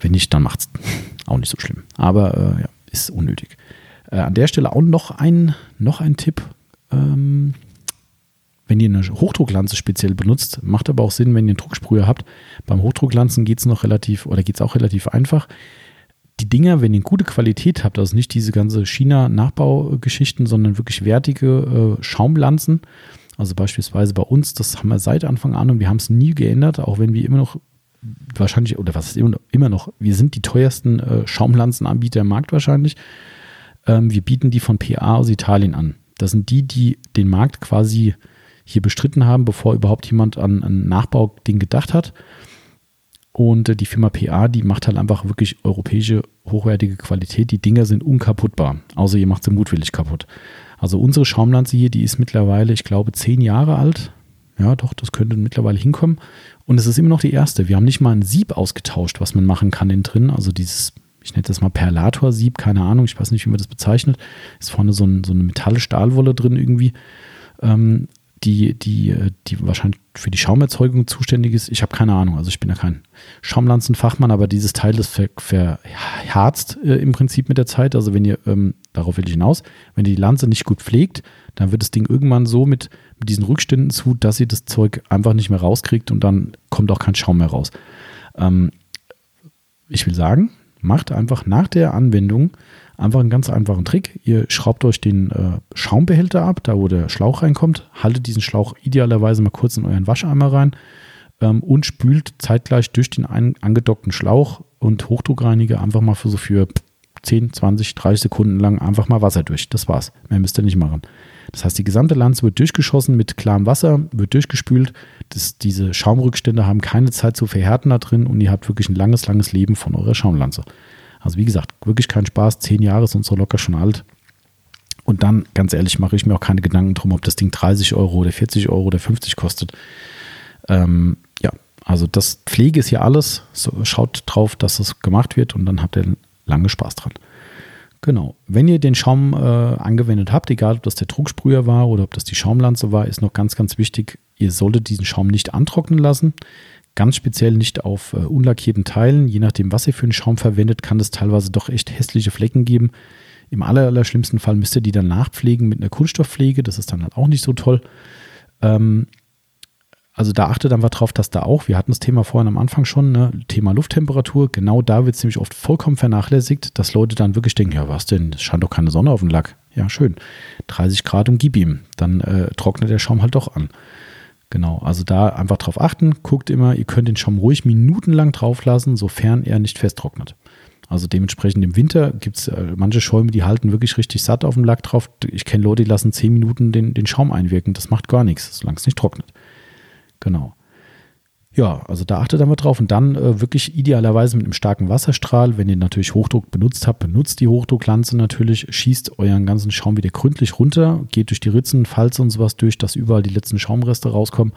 Wenn nicht, dann macht es auch nicht so schlimm. Aber äh, ja, ist unnötig. Äh, an der Stelle auch noch ein, noch ein Tipp. Ähm, wenn ihr eine Hochdrucklanze speziell benutzt, macht aber auch Sinn, wenn ihr einen Drucksprüher habt. Beim Hochdrucklanzen geht es noch relativ oder geht es auch relativ einfach. Die Dinger, wenn ihr eine gute Qualität habt, also nicht diese ganze China-Nachbaugeschichten, sondern wirklich wertige äh, Schaumlanzen, also beispielsweise bei uns, das haben wir seit Anfang an und wir haben es nie geändert, auch wenn wir immer noch wahrscheinlich, oder was ist immer, immer noch, wir sind die teuersten äh, Schaumlanzenanbieter im Markt wahrscheinlich. Ähm, wir bieten die von PA aus Italien an. Das sind die, die den Markt quasi hier bestritten haben, bevor überhaupt jemand an ein Nachbauding gedacht hat. Und äh, die Firma PA, die macht halt einfach wirklich europäische, hochwertige Qualität. Die Dinger sind unkaputtbar, außer ihr macht sie mutwillig kaputt. Also unsere Schaumlanze hier, die ist mittlerweile, ich glaube, zehn Jahre alt. Ja, doch, das könnte mittlerweile hinkommen. Und es ist immer noch die erste. Wir haben nicht mal ein Sieb ausgetauscht, was man machen kann innen drin. Also dieses ich nenne das mal Perlator-Sieb, keine Ahnung, ich weiß nicht, wie man das bezeichnet. Ist vorne so, ein, so eine Metall-Stahlwolle drin irgendwie, ähm, die, die, die wahrscheinlich für die Schaumerzeugung zuständig ist. Ich habe keine Ahnung, also ich bin ja kein Schaumlanzenfachmann, aber dieses Teil ist ver, verharzt äh, im Prinzip mit der Zeit. Also wenn ihr, ähm, darauf will ich hinaus, wenn ihr die Lanze nicht gut pflegt, dann wird das Ding irgendwann so mit, mit diesen Rückständen zu, dass ihr das Zeug einfach nicht mehr rauskriegt und dann kommt auch kein Schaum mehr raus. Ähm, ich will sagen, macht einfach nach der Anwendung einfach einen ganz einfachen Trick. Ihr schraubt euch den äh, Schaumbehälter ab, da wo der Schlauch reinkommt, haltet diesen Schlauch idealerweise mal kurz in euren Wascheimer rein ähm, und spült zeitgleich durch den ein, angedockten Schlauch und Hochdruckreiniger einfach mal für so für 10, 20, 30 Sekunden lang einfach mal Wasser durch. Das war's. Mehr müsst ihr nicht machen. Das heißt, die gesamte Lanze wird durchgeschossen mit klarem Wasser, wird durchgespült. Das, diese Schaumrückstände haben keine Zeit zu verhärten da drin und ihr habt wirklich ein langes, langes Leben von eurer Schaumlanze. Also wie gesagt, wirklich kein Spaß. Zehn Jahre sind so locker schon alt. Und dann, ganz ehrlich, mache ich mir auch keine Gedanken drum, ob das Ding 30 Euro oder 40 Euro oder 50 kostet. Ähm, ja, also das Pflege ist hier alles. So, schaut drauf, dass es gemacht wird und dann habt ihr lange Spaß dran. Genau. Wenn ihr den Schaum äh, angewendet habt, egal ob das der Drucksprüher war oder ob das die Schaumlanze war, ist noch ganz, ganz wichtig, ihr solltet diesen Schaum nicht antrocknen lassen. Ganz speziell nicht auf äh, unlackierten Teilen. Je nachdem, was ihr für einen Schaum verwendet, kann es teilweise doch echt hässliche Flecken geben. Im aller, aller Fall müsst ihr die dann nachpflegen mit einer Kunststoffpflege. Das ist dann halt auch nicht so toll. Ähm, also da achtet einfach drauf, dass da auch, wir hatten das Thema vorhin am Anfang schon, ne, Thema Lufttemperatur, genau da wird es nämlich oft vollkommen vernachlässigt, dass Leute dann wirklich denken, ja was denn, es scheint doch keine Sonne auf dem Lack. Ja, schön. 30 Grad und gib ihm. Dann äh, trocknet der Schaum halt doch an. Genau, also da einfach drauf achten. Guckt immer, ihr könnt den Schaum ruhig minutenlang drauf lassen, sofern er nicht festtrocknet. Also dementsprechend im Winter gibt es äh, manche Schäume, die halten wirklich richtig satt auf dem Lack drauf. Ich kenne Leute, die lassen 10 Minuten den, den Schaum einwirken. Das macht gar nichts, solange es nicht trocknet. Genau. Ja, also da achtet einmal drauf und dann äh, wirklich idealerweise mit einem starken Wasserstrahl. Wenn ihr natürlich Hochdruck benutzt habt, benutzt die Hochdrucklanze natürlich, schießt euren ganzen Schaum wieder gründlich runter, geht durch die Ritzen, Falze und sowas durch, dass überall die letzten Schaumreste rauskommen.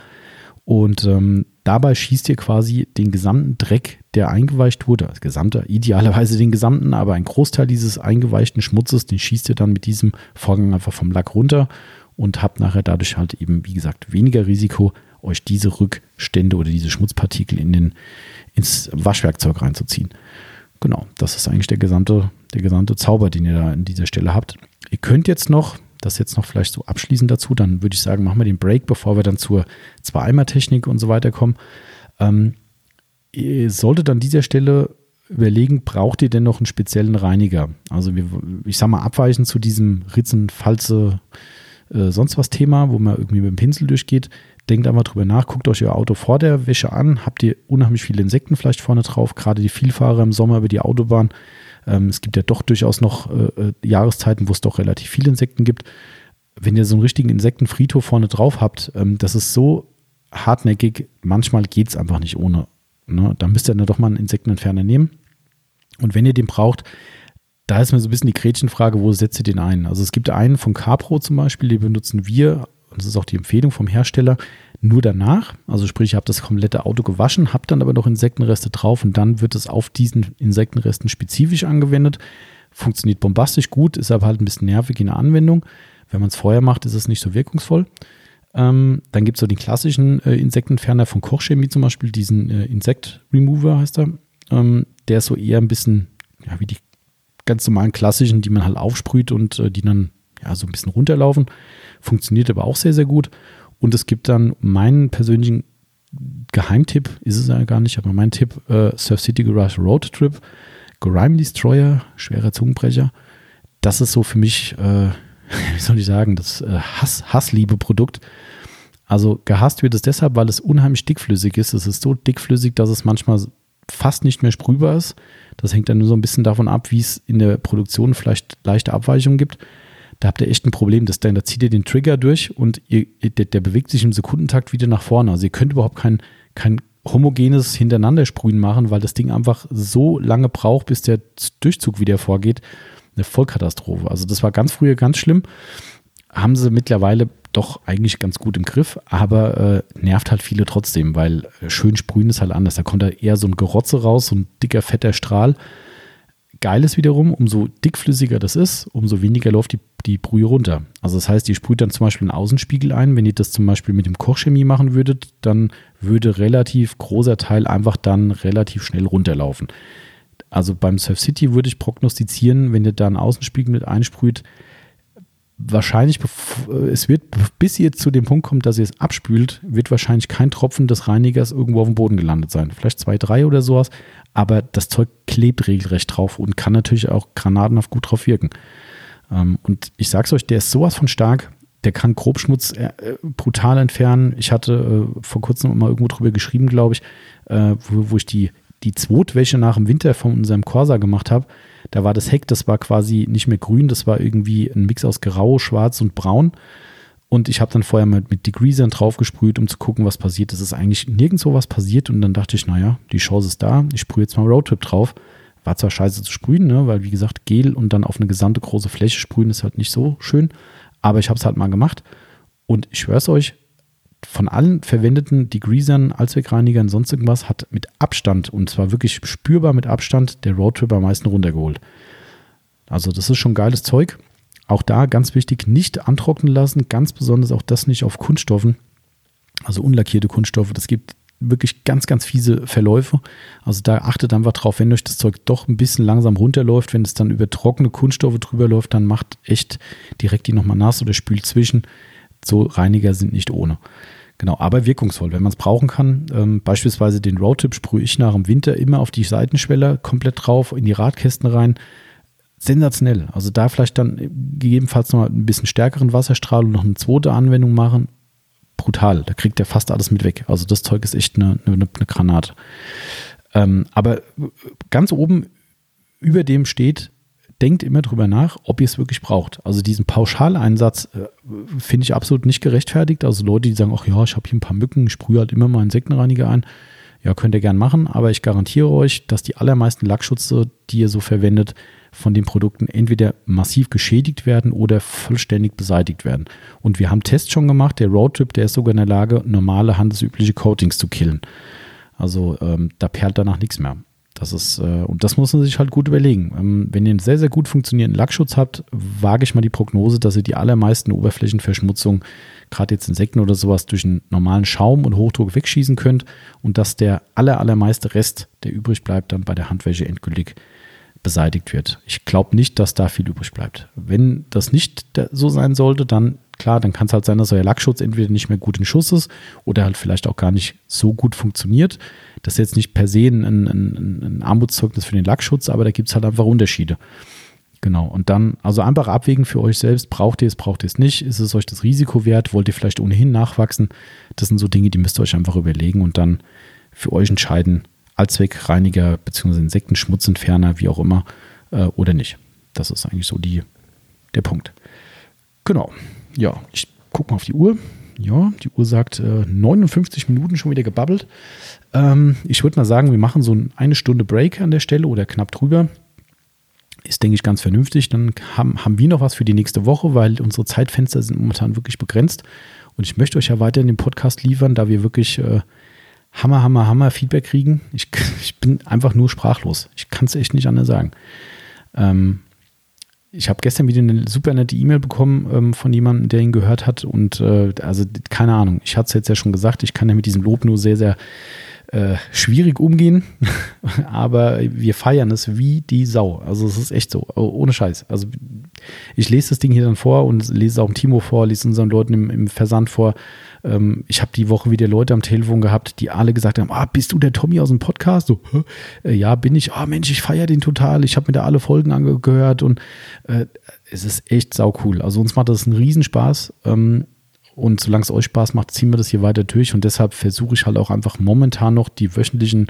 Und ähm, dabei schießt ihr quasi den gesamten Dreck, der eingeweicht wurde, das gesamte, idealerweise den gesamten, aber ein Großteil dieses eingeweichten Schmutzes, den schießt ihr dann mit diesem Vorgang einfach vom Lack runter und habt nachher dadurch halt eben, wie gesagt, weniger Risiko, euch diese Rückstände oder diese Schmutzpartikel in den, ins Waschwerkzeug reinzuziehen. Genau, das ist eigentlich der gesamte, der gesamte Zauber, den ihr da an dieser Stelle habt. Ihr könnt jetzt noch, das jetzt noch vielleicht so abschließend dazu, dann würde ich sagen, machen wir den Break, bevor wir dann zur Zwei-Eimer-Technik und so weiter kommen. Ähm, ihr solltet an dieser Stelle überlegen, braucht ihr denn noch einen speziellen Reiniger? Also wir, ich sage mal, abweichend zu diesem Ritzen, Falze, äh, sonst was Thema, wo man irgendwie mit dem Pinsel durchgeht, denkt einmal drüber nach, guckt euch euer Auto vor der Wäsche an, habt ihr unheimlich viele Insekten vielleicht vorne drauf, gerade die Vielfahrer im Sommer über die Autobahn. Ähm, es gibt ja doch durchaus noch äh, äh, Jahreszeiten, wo es doch relativ viele Insekten gibt. Wenn ihr so einen richtigen Insektenfriedhof vorne drauf habt, ähm, das ist so hartnäckig, manchmal geht es einfach nicht ohne. Ne? Da müsst ihr dann doch mal einen Insektenentferner nehmen. Und wenn ihr den braucht, da ist mir so ein bisschen die Gretchenfrage, wo setzt ihr den ein? Also es gibt einen von Capro zum Beispiel, den benutzen wir und das ist auch die Empfehlung vom Hersteller, nur danach. Also sprich, ich habe das komplette Auto gewaschen, habe dann aber noch Insektenreste drauf und dann wird es auf diesen Insektenresten spezifisch angewendet. Funktioniert bombastisch gut, ist aber halt ein bisschen nervig in der Anwendung. Wenn man es vorher macht, ist es nicht so wirkungsvoll. Ähm, dann gibt es so den klassischen äh, Insektenentferner von Kochchemie zum Beispiel, diesen äh, Insect Remover heißt er. Ähm, der ist so eher ein bisschen ja, wie die ganz normalen klassischen, die man halt aufsprüht und äh, die dann ja so ein bisschen runterlaufen. Funktioniert aber auch sehr, sehr gut. Und es gibt dann meinen persönlichen Geheimtipp, ist es ja gar nicht, aber mein Tipp, äh, Surf City Garage Road Trip, Grime Destroyer, schwerer Zungenbrecher. Das ist so für mich, äh, wie soll ich sagen, das äh, Hass, Hassliebe-Produkt. Also gehasst wird es deshalb, weil es unheimlich dickflüssig ist. Es ist so dickflüssig, dass es manchmal fast nicht mehr sprühbar ist. Das hängt dann nur so ein bisschen davon ab, wie es in der Produktion vielleicht leichte Abweichungen gibt da habt ihr echt ein Problem. Das, da zieht ihr den Trigger durch und ihr, der, der, bewegt sich im Sekundentakt wieder nach vorne. Also ihr könnt überhaupt kein, kein homogenes Hintereinander-Sprühen machen, weil das Ding einfach so lange braucht, bis der Durchzug wieder vorgeht. Eine Vollkatastrophe. Also das war ganz früher ganz schlimm. Haben sie mittlerweile doch eigentlich ganz gut im Griff, aber äh, nervt halt viele trotzdem, weil äh, schön sprühen ist halt anders. Da kommt da eher so ein Gerotze raus, so ein dicker, fetter Strahl. Geil ist wiederum, umso dickflüssiger das ist, umso weniger läuft die, die Brühe runter. Also das heißt, ihr sprüht dann zum Beispiel einen Außenspiegel ein. Wenn ihr das zum Beispiel mit dem Kochchemie machen würdet, dann würde relativ großer Teil einfach dann relativ schnell runterlaufen. Also beim Surf City würde ich prognostizieren, wenn ihr da einen Außenspiegel mit einsprüht, wahrscheinlich, es wird, bis ihr zu dem Punkt kommt, dass ihr es abspült, wird wahrscheinlich kein Tropfen des Reinigers irgendwo auf dem Boden gelandet sein. Vielleicht zwei, drei oder sowas, aber das Zeug klebt regelrecht drauf und kann natürlich auch granatenhaft gut drauf wirken. Ähm, und ich sag's euch, der ist sowas von stark, der kann Grobschmutz äh, brutal entfernen. Ich hatte äh, vor kurzem mal irgendwo drüber geschrieben, glaube ich, äh, wo, wo ich die, die Zwotwäsche nach dem Winter von unserem Corsa gemacht habe da war das Heck, das war quasi nicht mehr grün, das war irgendwie ein Mix aus Grau, Schwarz und Braun. Und ich habe dann vorher mal mit Degreasern draufgesprüht, um zu gucken, was passiert. Es ist eigentlich nirgendwo was passiert. Und dann dachte ich, naja, die Chance ist da. Ich sprühe jetzt mal Roadtrip drauf. War zwar scheiße zu sprühen, ne? weil wie gesagt, Gel und dann auf eine gesamte große Fläche sprühen ist halt nicht so schön. Aber ich habe es halt mal gemacht. Und ich schwöre es euch, von allen verwendeten Degreasern, Allzweckreinigern, sonst irgendwas, hat mit Abstand, und zwar wirklich spürbar mit Abstand, der Roadtrip am meisten runtergeholt. Also das ist schon geiles Zeug. Auch da ganz wichtig, nicht antrocknen lassen, ganz besonders auch das nicht auf Kunststoffen, also unlackierte Kunststoffe. Das gibt wirklich ganz, ganz fiese Verläufe. Also da achtet einfach drauf, wenn euch das Zeug doch ein bisschen langsam runterläuft, wenn es dann über trockene Kunststoffe drüber läuft, dann macht echt direkt die nochmal nass oder spült zwischen. So Reiniger sind nicht ohne. Genau, aber wirkungsvoll, wenn man es brauchen kann. Ähm, beispielsweise den Roadtip sprühe ich nach dem Winter immer auf die Seitenschweller komplett drauf, in die Radkästen rein. Sensationell. Also da vielleicht dann gegebenenfalls noch ein bisschen stärkeren Wasserstrahl und noch eine zweite Anwendung machen. Brutal. Da kriegt er fast alles mit weg. Also das Zeug ist echt eine, eine, eine Granate. Ähm, aber ganz oben über dem steht denkt immer drüber nach, ob ihr es wirklich braucht. Also diesen Pauschaleinsatz äh, finde ich absolut nicht gerechtfertigt. Also Leute, die sagen, ach ja, ich habe hier ein paar Mücken, ich sprühe halt immer mal Insektenreiniger ein. Ja, könnt ihr gern machen, aber ich garantiere euch, dass die allermeisten Lackschutze, die ihr so verwendet, von den Produkten entweder massiv geschädigt werden oder vollständig beseitigt werden. Und wir haben Tests schon gemacht. Der Roadtrip, der ist sogar in der Lage, normale handelsübliche Coatings zu killen. Also ähm, da perlt danach nichts mehr. Das ist, äh, und das muss man sich halt gut überlegen. Ähm, wenn ihr einen sehr, sehr gut funktionierenden Lackschutz habt, wage ich mal die Prognose, dass ihr die allermeisten Oberflächenverschmutzungen, gerade jetzt Insekten oder sowas, durch einen normalen Schaum und Hochdruck wegschießen könnt und dass der aller, allermeiste Rest, der übrig bleibt, dann bei der Handwäsche endgültig beseitigt wird. Ich glaube nicht, dass da viel übrig bleibt. Wenn das nicht so sein sollte, dann klar, dann kann es halt sein, dass euer Lackschutz entweder nicht mehr gut in Schuss ist oder halt vielleicht auch gar nicht so gut funktioniert. Das ist jetzt nicht per se ein, ein, ein Armutszeugnis für den Lackschutz, aber da gibt es halt einfach Unterschiede. Genau. Und dann, also einfach abwägen für euch selbst, braucht ihr es, braucht ihr es nicht? Ist es euch das Risiko wert? Wollt ihr vielleicht ohnehin nachwachsen? Das sind so Dinge, die müsst ihr euch einfach überlegen und dann für euch entscheiden, Allzweckreiniger bzw. Insektenschmutzentferner, wie auch immer, äh, oder nicht. Das ist eigentlich so die, der Punkt. Genau ja, ich gucke mal auf die Uhr. Ja, die Uhr sagt äh, 59 Minuten schon wieder gebabbelt. Ähm, ich würde mal sagen, wir machen so eine Stunde Break an der Stelle oder knapp drüber. Ist, denke ich, ganz vernünftig. Dann haben, haben wir noch was für die nächste Woche, weil unsere Zeitfenster sind momentan wirklich begrenzt. Und ich möchte euch ja weiter in den Podcast liefern, da wir wirklich äh, Hammer, Hammer, Hammer Feedback kriegen. Ich, ich bin einfach nur sprachlos. Ich kann es echt nicht anders sagen. Ähm, ich habe gestern wieder eine super nette E-Mail bekommen ähm, von jemandem, der ihn gehört hat. Und äh, also keine Ahnung, ich hatte es jetzt ja schon gesagt, ich kann ja mit diesem Lob nur sehr, sehr äh, schwierig umgehen. Aber wir feiern es wie die Sau. Also es ist echt so, oh, ohne Scheiß. Also ich lese das Ding hier dann vor und lese es auch dem Timo vor, lese unseren Leuten im, im Versand vor. Ähm, ich habe die Woche wieder Leute am Telefon gehabt, die alle gesagt haben, ah, bist du der Tommy aus dem Podcast? So, äh, ja, bin ich. Ah, Mensch, ich feiere den total. Ich habe mir da alle Folgen angehört und äh, es ist echt sau cool. Also uns macht das einen Riesenspaß. Ähm, und solange es euch Spaß macht, ziehen wir das hier weiter durch. Und deshalb versuche ich halt auch einfach momentan noch die wöchentlichen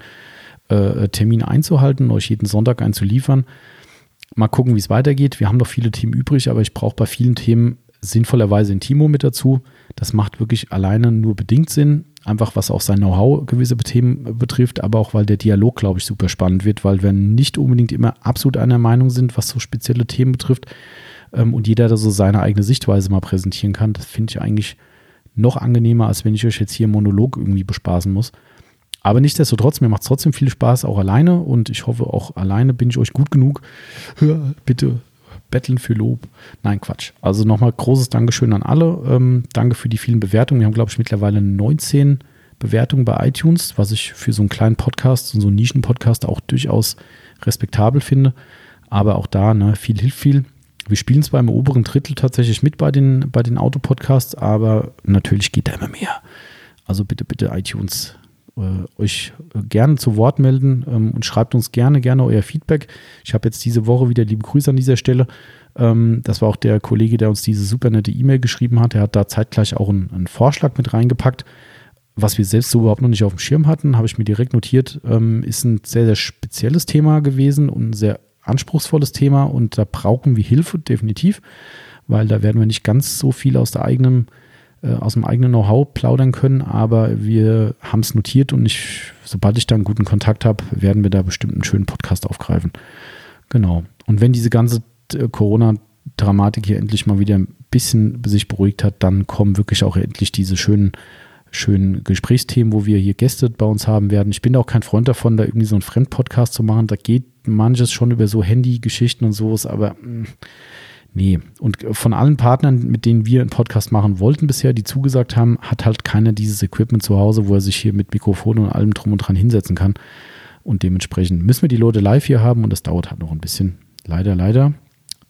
äh, Termine einzuhalten, euch jeden Sonntag einzuliefern. Mal gucken, wie es weitergeht. Wir haben noch viele Themen übrig, aber ich brauche bei vielen Themen sinnvollerweise ein Timo mit dazu. Das macht wirklich alleine nur bedingt Sinn, einfach was auch sein Know-how gewisse Themen betrifft, aber auch weil der Dialog, glaube ich, super spannend wird, weil wir nicht unbedingt immer absolut einer Meinung sind, was so spezielle Themen betrifft ähm, und jeder da so seine eigene Sichtweise mal präsentieren kann. Das finde ich eigentlich noch angenehmer, als wenn ich euch jetzt hier Monolog irgendwie bespaßen muss. Aber nichtsdestotrotz, mir macht es trotzdem viel Spaß, auch alleine. Und ich hoffe, auch alleine bin ich euch gut genug. Bitte betteln für Lob. Nein, Quatsch. Also nochmal großes Dankeschön an alle. Ähm, danke für die vielen Bewertungen. Wir haben, glaube ich, mittlerweile 19 Bewertungen bei iTunes, was ich für so einen kleinen Podcast, so einen Nischen-Podcast auch durchaus respektabel finde. Aber auch da, ne, viel hilft viel. Wir spielen zwar im oberen Drittel tatsächlich mit bei den, bei den Autopodcasts, aber natürlich geht da immer mehr. Also bitte, bitte iTunes äh, euch gerne zu Wort melden ähm, und schreibt uns gerne, gerne euer Feedback. Ich habe jetzt diese Woche wieder liebe Grüße an dieser Stelle. Ähm, das war auch der Kollege, der uns diese super nette E-Mail geschrieben hat. Er hat da zeitgleich auch einen, einen, Vorschlag mit reingepackt, was wir selbst so überhaupt noch nicht auf dem Schirm hatten. Habe ich mir direkt notiert. Ähm, ist ein sehr, sehr spezielles Thema gewesen und ein sehr anspruchsvolles Thema und da brauchen wir Hilfe definitiv, weil da werden wir nicht ganz so viel aus der eigenen äh, aus dem eigenen Know-how plaudern können, aber wir haben es notiert und ich, sobald ich da einen guten Kontakt habe, werden wir da bestimmt einen schönen Podcast aufgreifen. Genau. Und wenn diese ganze äh, Corona-Dramatik hier endlich mal wieder ein bisschen sich beruhigt hat, dann kommen wirklich auch endlich diese schönen schönen Gesprächsthemen, wo wir hier Gäste bei uns haben werden. Ich bin auch kein Freund davon, da irgendwie so einen Fremdpodcast zu machen. Da geht manches schon über so Handy-Geschichten und sowas, aber mm, nee. Und von allen Partnern, mit denen wir einen Podcast machen wollten bisher, die zugesagt haben, hat halt keiner dieses Equipment zu Hause, wo er sich hier mit Mikrofon und allem drum und dran hinsetzen kann. Und dementsprechend müssen wir die Leute live hier haben und das dauert halt noch ein bisschen. Leider, leider.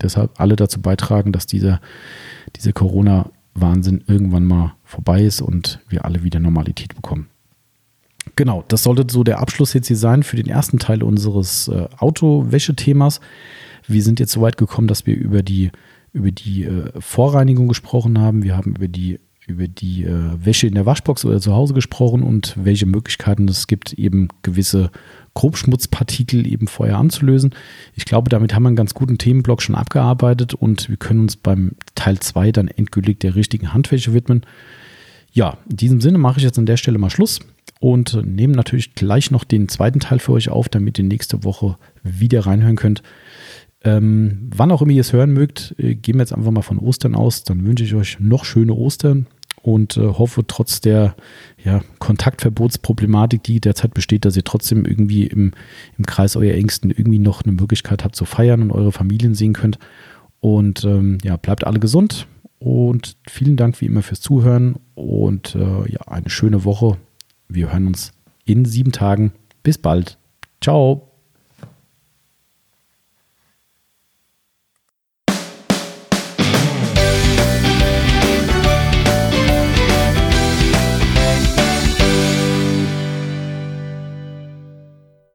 Deshalb alle dazu beitragen, dass dieser, dieser Corona-Wahnsinn irgendwann mal vorbei ist und wir alle wieder Normalität bekommen. Genau, das sollte so der Abschluss jetzt hier sein für den ersten Teil unseres äh, Autowäschethemas. Wir sind jetzt so weit gekommen, dass wir über die, über die äh, Vorreinigung gesprochen haben. Wir haben über die, über die äh, Wäsche in der Waschbox oder zu Hause gesprochen und welche Möglichkeiten es gibt, eben gewisse Grobschmutzpartikel eben vorher anzulösen. Ich glaube, damit haben wir einen ganz guten Themenblock schon abgearbeitet und wir können uns beim Teil 2 dann endgültig der richtigen Handfläche widmen. Ja, in diesem Sinne mache ich jetzt an der Stelle mal Schluss und nehme natürlich gleich noch den zweiten Teil für euch auf, damit ihr nächste Woche wieder reinhören könnt. Ähm, wann auch immer ihr es hören mögt, äh, gehen wir jetzt einfach mal von Ostern aus. Dann wünsche ich euch noch schöne Ostern und äh, hoffe trotz der ja, Kontaktverbotsproblematik, die derzeit besteht, dass ihr trotzdem irgendwie im, im Kreis eurer Ängsten irgendwie noch eine Möglichkeit habt zu feiern und eure Familien sehen könnt. Und ähm, ja, bleibt alle gesund und vielen Dank wie immer fürs Zuhören und äh, ja, eine schöne Woche. Wir hören uns in sieben Tagen. Bis bald. Ciao.